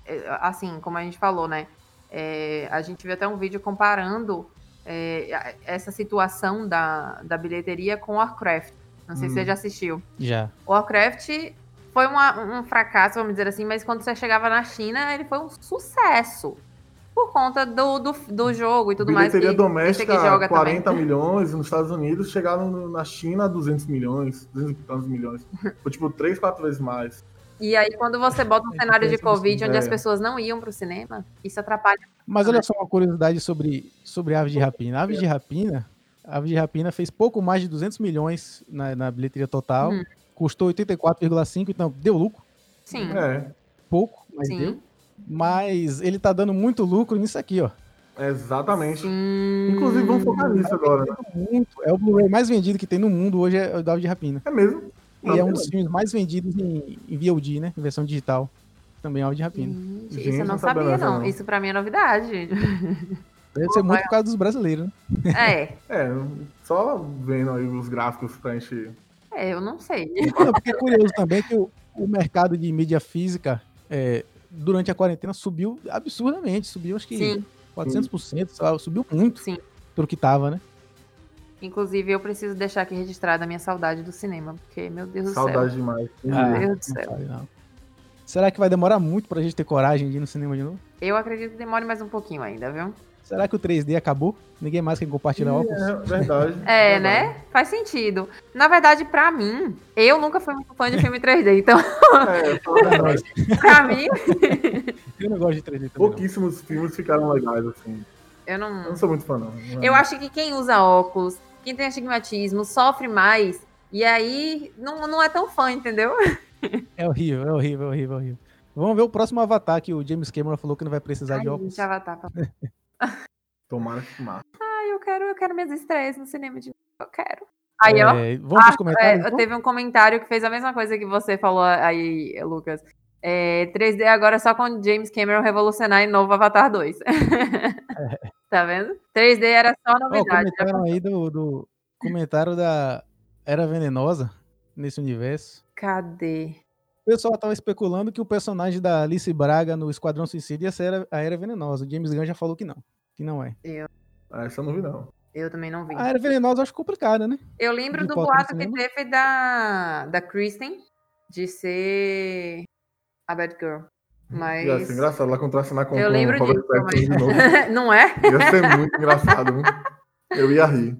é, assim, como a gente falou, né? é, a gente viu até um vídeo comparando é, essa situação da, da bilheteria com Warcraft. Não sei se Hum. você já assistiu. Já. Warcraft foi uma- um fracasso, vamos dizer assim, mas quando você chegava na China, ele foi um sucesso. Por conta do, do, do jogo e tudo mais. Bilheteria que doméstica, joga 40 também. milhões, nos Estados Unidos chegaram na China a 200 milhões, 200 e tantos milhões. Foi tipo 3, 4 vezes mais. E aí, quando você bota um É cenário de Covid onde é. as pessoas não iam pro cinema, isso atrapalha. Mas olha só uma curiosidade sobre, sobre Aves de Rapina. Aves de Rapina, Aves de Rapina fez pouco mais de 200 milhões na, na bilheteria total. Uhum. Custou 84,5, então deu lucro. Sim. É, Pouco, mas Sim. deu. Mas ele tá dando muito lucro nisso aqui, ó. exatamente. Sim. Inclusive, vamos focar nisso agora, né? Muito. É o Blu-ray mais vendido que tem no mundo hoje, é o da Aves de Rapina. É mesmo. E é um dos filmes mais vendidos em, em VOD, né? Em versão digital. Também é Aves de Rapina. Gente, Gente, isso eu não não sabia não. não. Isso pra mim é novidade. [LAUGHS] Deve ser muito por causa dos brasileiros, né? é, [LAUGHS] É, só vendo aí os gráficos pra gente. é, eu não sei. Não, porque é curioso também que o, o mercado de mídia física, é, durante a quarentena, subiu absurdamente. Subiu, acho que Sim. 400%, sei lá, subiu muito Sim. pro que tava, né? Inclusive, eu preciso deixar aqui registrada a minha saudade do cinema, porque, meu Deus do céu. Saudade demais. Ah, Deus do céu. sabe, não. Será que vai demorar muito pra gente ter coragem de ir no cinema de novo? Eu acredito que demore mais um pouquinho ainda, viu? Será que o 3D acabou? Ninguém mais quer compartilhar óculos? É verdade. [LAUGHS] É, verdade. né? Faz sentido. Na verdade, pra mim, eu nunca fui muito fã de filme 3D, então, [LAUGHS] É, verdade. [LAUGHS] pra mim, Eu não gosto de 3D também. não. Pouquíssimos filmes ficaram legais, assim. eu Eu não. não sou muito fã, não. Eu acho que quem usa óculos, quem tem astigmatismo, sofre mais. E aí não, não é tão fã, entendeu? É horrível, é horrível, é horrível, é horrível. Vamos ver o próximo Avatar que o James Cameron falou que não vai precisar de Ai, óculos. gente, Avatar. Tomara que massa. Ai, eu quero, eu quero minhas estreias no cinema de novo. Eu quero. Aí, ó. É, vamos pros comentários? É, então? teve um comentário que fez a mesma coisa que você falou aí, Lucas. É, 3D agora só com James Cameron revolucionar em novo Avatar 2. [LAUGHS] tá vendo? 3D era só Ó, novidade. comentaram aí do, do comentário da Era Venenosa nesse universo. Cadê? O pessoal tava especulando que o personagem da Alice Braga no Esquadrão Suicida ia ser a Era Venenosa. O James Gunn já falou que não. Que não é. Ah, essa eu não vi, não. Eu também não vi. A Era Venenosa eu acho complicada, né? Eu lembro de do boato que teve da, da Kristen de ser a Batgirl. Mas. Ia ser engraçado lá contracenar com, Eu com lembro o Robert disso, Pattinson de novo. [LAUGHS] não é? Ia ser muito engraçado, viu? Eu ia rir.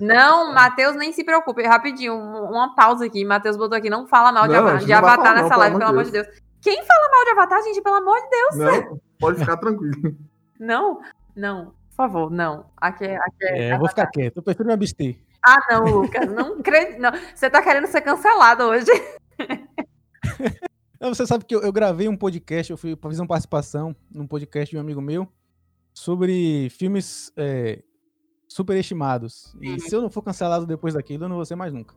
Não, Matheus, nem se preocupe. Rapidinho, um- uma pausa aqui. Matheus botou aqui, não fala mal de, Não, de vai Avatar falar nessa não, live, pelo amor de Deus. Quem fala mal de Avatar, gente? Pelo amor de Deus. Não, pode ficar tranquilo. Não, não. Por favor, não. Aqui é. Aqui é É, eu vou ficar quieto. Eu prefiro me abster. Ah, não, Lucas. Não [LAUGHS] acredito. Não. Você tá querendo ser cancelado hoje. Não, você sabe que eu, eu gravei um podcast, eu fui fazer uma participação num podcast de um amigo meu sobre filmes é, superestimados. E se eu não for cancelado depois daquilo, eu não vou ser mais nunca.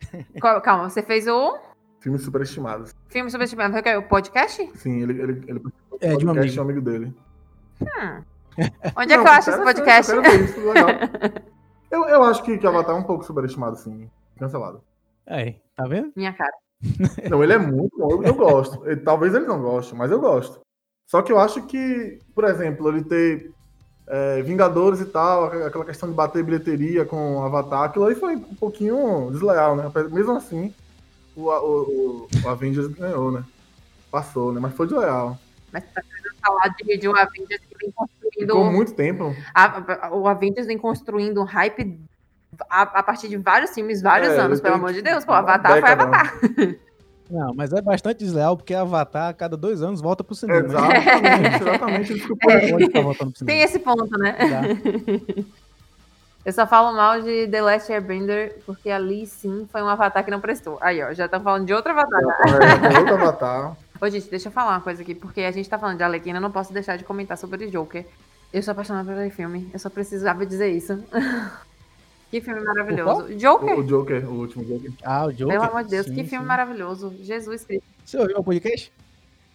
[LAUGHS] Calma, você fez o Filmes superestimados. filme subestimado. Foi o podcast? Sim, ele, ele, ele É, de um podcast, amigo. um amigo dele. [LAUGHS] Onde é Não, que eu acho esse podcast? eu isso. [LAUGHS] Eu, eu acho que, que Avatar é um pouco superestimado, sim. Cancelado. Aí, tá vendo? Minha cara. Não, ele é muito bom, eu, eu gosto. Ele- talvez ele não goste, mas eu gosto. Só que eu acho que, por exemplo, ele ter é, Vingadores e tal, aqu- aquela questão de bater bilheteria com Avatar, aquilo aí foi um pouquinho desleal, né? Mesmo assim, o, o, o, Avengers ganhou, né? Passou, né? Mas foi desleal. Mas tá querendo falar de, de um Avengers que vem construindo. Ficou muito tempo. a- a- o Avengers vem construindo um hype a, a partir de vários filmes, vários É, anos, pelo amor de Deus. Pô, Avatar foi década. Avatar. Não, [LAUGHS] mas é bastante desleal, porque Avatar, a cada dois anos, volta pro cinema. né? Exatamente, exatamente. Ele Não ficar voltando pro Tem cinema. esse ponto, né? Tá? [LAUGHS] Eu só falo mal de The Last Airbender porque ali sim foi um avatar que não prestou. Aí, ó, já estão falando de outro avatar. É, tem outro Avatar. [LAUGHS] Ô, gente, deixa eu falar uma coisa aqui, porque a gente tá falando de Arlequina, eu não posso deixar de comentar sobre Joker. Eu sou apaixonada por aquele filme, eu só precisava dizer isso. [LAUGHS] Que filme maravilhoso. Joker, O Joker, o último Joker. Ah, o Joker. pelo amor de Deus, Sim, que sim. filme maravilhoso. Jesus Cristo. Você ouviu o podcast?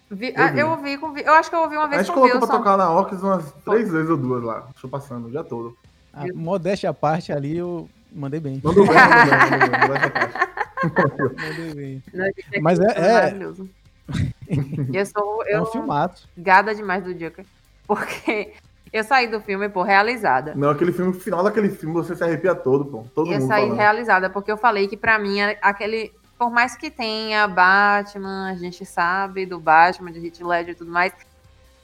Vi- Eu ah, vi. eu ouvi com. Eu acho que eu ouvi uma A vez gente com o colocou pra Wilson. tocar na Orcs umas três vezes ou duas lá. Deixa eu passando o dia todo. A modéstia à parte ali, eu mandei bem. Mandou bem. [LAUGHS] Mandei bem. Não, gente, Mas é- filme é- maravilhoso. [LAUGHS] eu sou. É Eu um filmato. gada demais do Joker. Porque eu saí do filme, pô, realizada. Não, aquele filme, no final daquele filme, você se arrepia todo, pô. Todo eu mundo saí falando. realizada, porque eu falei que pra mim é aquele. Por mais que tenha Batman, a gente sabe do Batman, de Heath Ledger e tudo mais.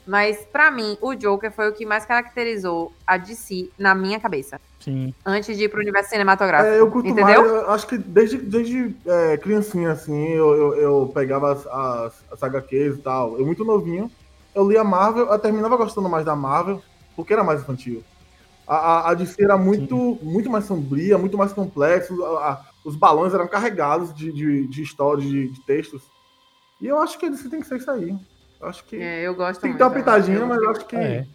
Mas pra mim, o Joker foi o que mais caracterizou a DC na minha cabeça. Sim. Antes de ir pro universo cinematográfico. É, eu curto entendeu? mais, eu acho que desde, desde é, criancinha, assim, eu, eu, eu pegava as, as, as HQs e tal. Eu muito novinho, eu lia Marvel, eu terminava gostando mais da Marvel, porque era mais infantil. A, a, a DC era muito, muito mais sombria, muito mais complexo, a- a- os balões eram carregados de, de, de histórias, de, de textos. E eu acho que a DC tem que ser isso aí. Eu acho que É, eu gosto tem que ter uma pitadinha, mas eu acho que É.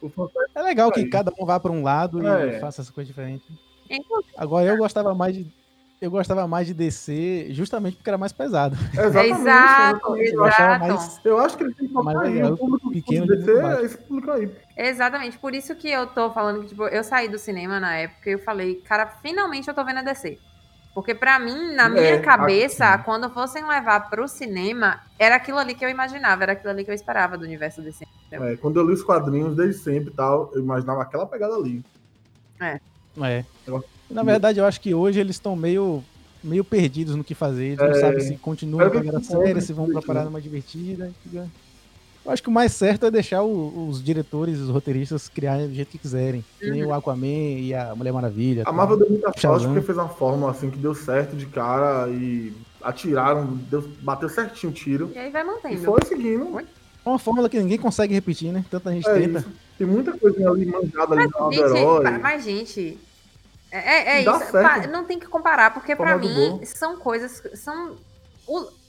o fã- É legal que Aí. cada um vá pra um lado e É. faça essa coisa diferente. Inclusive, Agora eu gostava mais de. Eu gostava mais de DC justamente porque era mais pesado. Exatamente, Exato, exatamente. Eu exato. mais. Eu acho que eles têm que focar aí. é, O público pequeno DC é esse público aí. Exatamente, por isso que eu tô falando que, tipo, eu saí do cinema na época e eu falei, cara, finalmente eu tô vendo a DC. Porque pra mim, na minha É, cabeça, aqui. quando fossem levar pro cinema, era aquilo ali que eu imaginava, era aquilo ali que eu esperava do universo DC. É, quando eu li os quadrinhos desde sempre e tal, eu imaginava aquela pegada ali. É. Eu- Na verdade, eu acho que hoje eles estão meio, meio perdidos no que fazer. Eles não É. sabem se continuam Espero com a que primeira série, se vão pra parada mais divertida. Eu acho que o mais certo é deixar o- os diretores, os roteiristas criarem do jeito que quiserem. Que nem o Aquaman e a Mulher Maravilha. A tal. Marvel deu muita sorte porque fez uma fórmula assim que deu certo de cara e atiraram, deu, bateu certinho o tiro. E aí vai E mantendo. foi seguindo. É uma fórmula que ninguém consegue repetir, né? Tanta gente É tenta. isso. Tem muita coisa ali manjada ali do Gente, herói. mas, gente, é, é- é isso. certo. pa- Não tem que comparar, porque do mim gol. são coisas. São.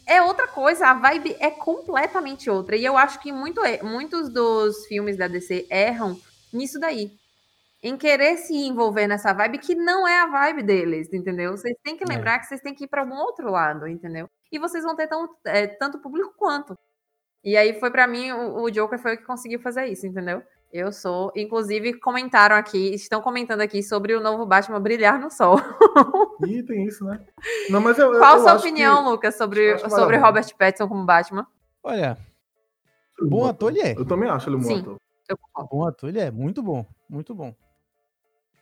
é outra coisa, a vibe é completamente outra. E eu acho que muito, é- muitos dos filmes da DC erram nisso daí. Em querer se envolver nessa vibe que não é a vibe deles, entendeu? Vocês têm que É. lembrar que vocês têm que ir pra algum outro lado, entendeu? E vocês vão ter tão, é, tanto público quanto. E aí foi pra mim, o, o Joker foi o que conseguiu fazer isso, entendeu? Eu sou. Inclusive, comentaram aqui, estão comentando aqui sobre o novo Batman brilhar no sol. [LAUGHS] Ih, tem isso, né? Não, mas eu, Qual a eu sua opinião, que- Lucas, sobre, sobre. Robert Pattinson como Batman? Olha, bom ator ele é. Eu também acho ele um bom ator. Eu. Bom ator ele é. Muito bom. Muito bom.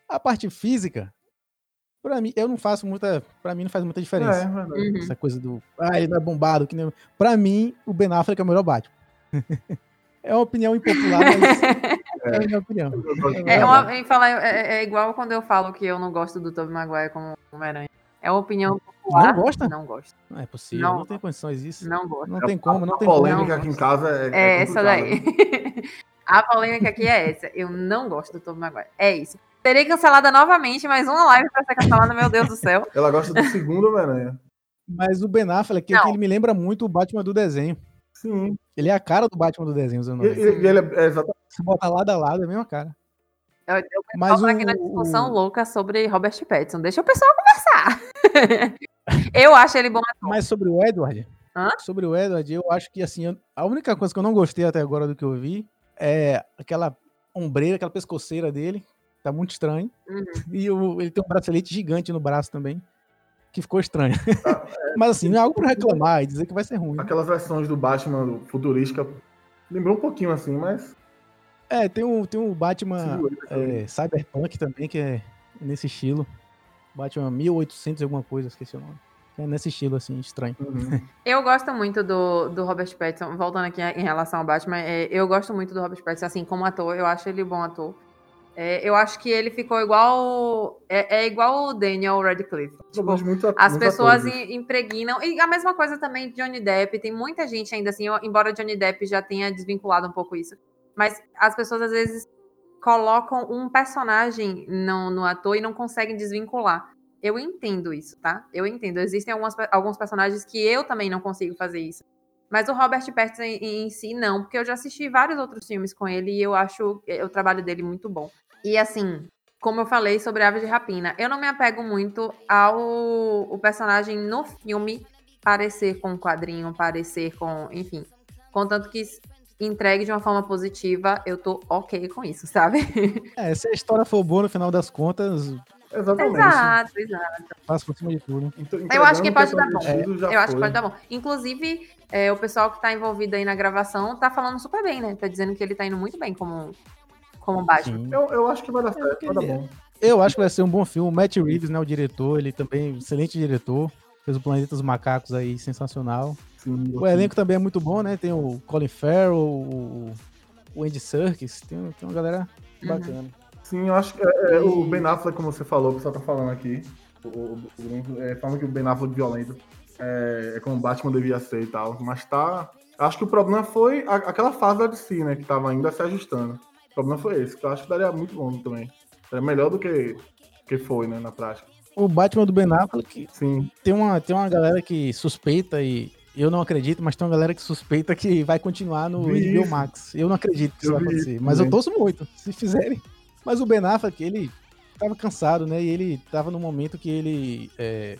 A parte física, pra mim, eu não faço muita. Pra mim não faz muita É, diferença. é verdade. Uhum. Essa coisa do. Ah, ele não é bombado. Que nem... Pra mim, o Ben Affleck é o melhor Batman. [LAUGHS] é uma opinião impopular, mas [LAUGHS] é a minha opinião. É, de- uma, em falar, é, é igual quando eu falo que eu não gosto do Tobey Maguire como Homem-Aranha. É uma opinião popular. Não gosta? Não gosto. Não é possível, não, Não. tem condições disso. Não gosto. Não tem A- como, não a tem como. polêmica Não aqui em casa é. É essa complicada. daí. [LAUGHS] A polêmica aqui é essa. Eu não gosto do Tobey Maguire. É isso. Serei cancelada novamente, mais uma live pra ser cancelada, meu Deus do céu. Ela gosta do segundo Homem-Aranha. Mas o Ben Affleck, é ele me lembra muito o Batman do desenho. Sim. Ele é a cara do Batman do desenho, usando E, e- e ele é, é exatamente. Se botar lado a lado, é a mesma cara. Eu, eu Mas Mas o, aqui na discussão o- louca sobre Robert Pattinson. Deixa o pessoal conversar. [LAUGHS] eu acho ele bom ator. Mas sobre o Edward, Hã? sobre o Edward, eu acho que assim, eu- a única coisa que eu não gostei até agora do que eu vi é aquela ombreira, aquela pescoceira dele. Tá muito estranho. Uhum. E o- ele tem um bracelete gigante no braço também. Que ficou estranho. Ah, [LAUGHS] Mas assim, não é algo pra reclamar e dizer que vai ser ruim. Aquelas versões do Batman futurística. Lembrou um pouquinho assim, mas. É, tem o, tem o Batman é, Cyberpunk também, que é nesse estilo. Batman 1800 e alguma coisa, esqueci o nome. É nesse estilo, assim, estranho. Uhum. [LAUGHS] Eu gosto muito do, do Robert Pattinson, voltando aqui em relação ao Batman, é, eu gosto muito do Robert Pattinson, assim, como ator, eu acho ele bom ator. É, eu acho que ele ficou igual. É, é igual o Daniel Radcliffe. Tipo, muito as pessoas im- impregnam. E a mesma coisa também de Johnny Depp. Tem muita gente ainda assim, embora Johnny Depp já tenha desvinculado um pouco isso. Mas as pessoas às vezes colocam um personagem no, no ator e não conseguem desvincular. Eu entendo isso, tá? Eu entendo. Existem algumas, alguns personagens que eu também não consigo fazer isso. Mas o Robert Pattinson em, em si, não, porque eu já assisti vários outros filmes com ele e eu acho eh, o trabalho dele muito bom. E assim, como eu falei sobre Aves de Rapina, eu não me apego muito ao o personagem no filme parecer com o quadrinho, parecer com, enfim, contanto que entregue de uma forma positiva, eu tô ok com isso, sabe? [LAUGHS] É, se a história for boa no final das contas, Exatamente. exato, exato. passa por cima de tudo. Então, Eu acho que pode dar bom. Eu acho que foi. pode dar bom. Inclusive, é, o pessoal que tá envolvido aí na gravação tá falando super bem, né? Tá dizendo que ele tá indo muito bem como, como Batman. Sim. Eu, eu acho que vai dar certo, vai dar bom. Eu acho que vai ser um bom filme. O Matt Reeves, né, o diretor, ele também, excelente diretor. Fez o Planeta dos Macacos aí, sensacional. Sim, O elenco também é muito bom, né? Tem o Colin Farrell, o, o Andy Serkis, tem, tem uma galera Uhum. Sim, eu acho que é, é, o Ben Affleck, como você falou, o pessoal tá falando aqui, o, o, o Bruno, é, falando que o Ben Affleck violento é, é como o Batman devia ser e tal, mas tá... Acho que o problema foi a- aquela fase da DC, né, que tava ainda se ajustando. O problema foi esse, que eu acho que daria muito bom também. É melhor do que, que foi, né, na prática. O Batman do Ben Affleck Sim, tem uma, tem uma galera que suspeita e eu não acredito, mas tem uma galera que suspeita que vai continuar no HBO. Max. Eu não acredito que isso Eu vai acontecer, mas eu torço muito, se fizerem. Mas o Ben Affleck, ele tava cansado, né? E ele tava num momento que ele é,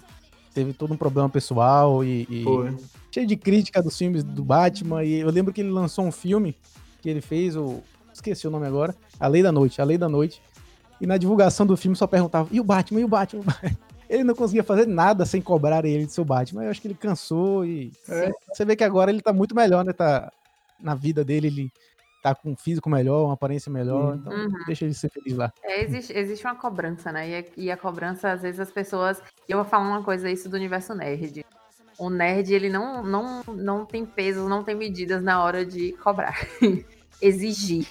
teve todo um problema pessoal e, e cheio de crítica dos filmes do Batman. E eu lembro que ele lançou um filme que ele fez, o esqueci o nome agora, A Lei da Noite, A Lei da Noite. E na divulgação do filme só perguntava, e o Batman, e o Batman? e o Batman?" Ele não conseguia fazer nada sem cobrar ele de seu Batman. Eu acho que ele cansou e. É. Você vê que agora ele tá muito melhor, né? Tá, na vida dele, ele tá com um físico melhor, uma aparência melhor. Então, Uhum. deixa ele ser feliz lá. É, existe, existe uma cobrança, né? E a, e a cobrança, às vezes, as pessoas. Eu vou falar uma coisa isso do universo nerd. O nerd, ele não, não, não tem pesos, não tem medidas na hora de cobrar. [LAUGHS] Exigir,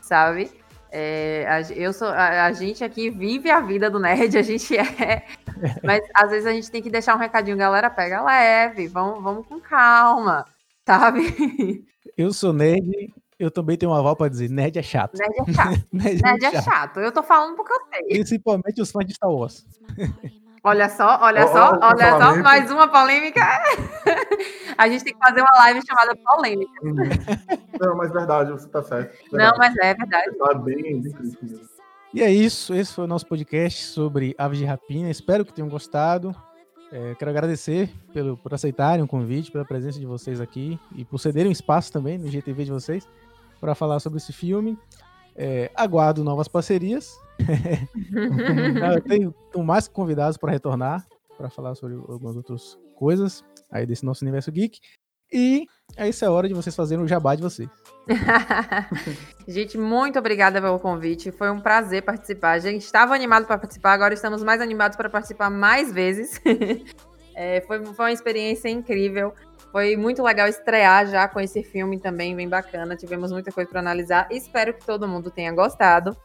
sabe? É, a, eu sou, a, a gente aqui vive a vida do nerd, a gente é. [LAUGHS] Mas às vezes a gente tem que deixar um recadinho, galera, pega leve, vamos, vamos com calma, sabe? Eu sou nerd, eu também tenho um aval pra dizer: nerd é chato. Nerd é chato. Nerd, [LAUGHS] Nerd é chato. Eu tô falando porque eu sei. Principalmente os fãs de Star Wars. [LAUGHS] Olha só, olha só, ó, o olha só, cancelamento. mais uma polêmica. [LAUGHS] A gente tem que fazer uma live chamada polêmica. Não, mas verdade, você tá certo. Não, Verdade. mas é verdade. Tá bem, bem crítico. E é isso, esse foi o nosso podcast sobre aves de rapina. Espero que tenham gostado. É, quero agradecer pelo, por aceitarem o convite, pela presença de vocês aqui e por cederem um espaço também no GTV de vocês para falar sobre esse filme. É, aguardo novas parcerias. [LAUGHS] Eu tenho, tenho mais convidados para retornar para falar sobre algumas outras coisas aí desse nosso universo geek. E essa é a hora de vocês fazerem o jabá de vocês. [LAUGHS] gente, muito obrigada pelo convite. Foi um prazer participar. A gente estava animado para participar, agora estamos mais animados para participar mais vezes. [LAUGHS] É, foi, foi uma experiência incrível. Foi muito legal estrear já com esse filme também, bem bacana. Tivemos muita coisa para analisar. Espero que todo mundo tenha gostado.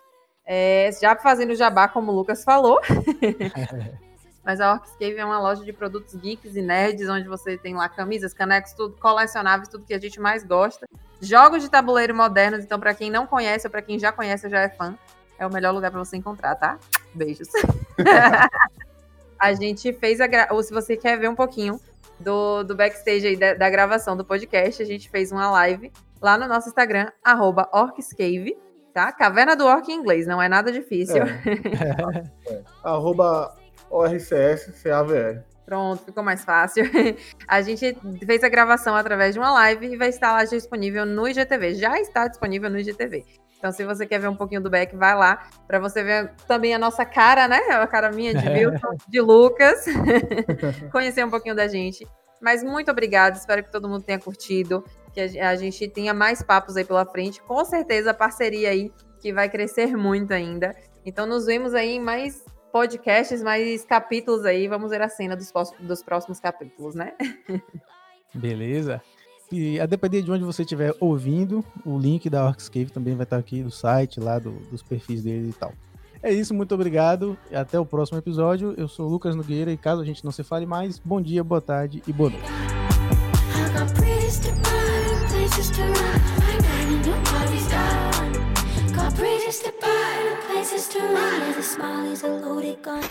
É, já fazendo jabá, como o Lucas falou. [LAUGHS] Mas a Orcscave é uma loja de produtos geeks e nerds, onde você tem lá camisas, canecos, tudo colecionáveis, tudo que a gente mais gosta. Jogos de tabuleiro modernos, então para quem não conhece ou para quem já conhece ou já é fã, é o melhor lugar para você encontrar, tá? Beijos. [LAUGHS] [LAUGHS] a gente fez a gra... ou se você quer ver um pouquinho do, do backstage aí da, da gravação do podcast, a gente fez uma live lá no nosso Instagram, arroba Orcscave, tá? Caverna do Orc em inglês, não é nada difícil. [LAUGHS] Arroba ORCS CAVR. Pronto, ficou mais fácil. [LAUGHS] A gente fez a gravação através de uma live e vai estar lá disponível no IGTV. Já está disponível no IGTV. Então, se você quer ver um pouquinho do Beck, vai lá para você ver também a nossa cara, né? A cara minha de Milton, de Lucas. [LAUGHS] Conhecer um pouquinho da gente. Mas muito obrigada, espero que todo mundo tenha curtido, que a gente tenha mais papos aí pela frente. Com certeza a parceria aí que vai crescer muito ainda. Então, nos vemos aí em mais podcasts, mais capítulos aí. Vamos ver a cena dos, dos próximos capítulos, né? [LAUGHS] Beleza? E a depender de onde você estiver ouvindo, o link da Orcscave também vai estar aqui do site, lá do- dos perfis dele e tal. É isso, muito obrigado. e Até o próximo episódio. Eu sou o Lucas Nogueira e caso a gente não se fale mais, bom dia, boa tarde e boa noite. Places to run. The smile is a loaded gun.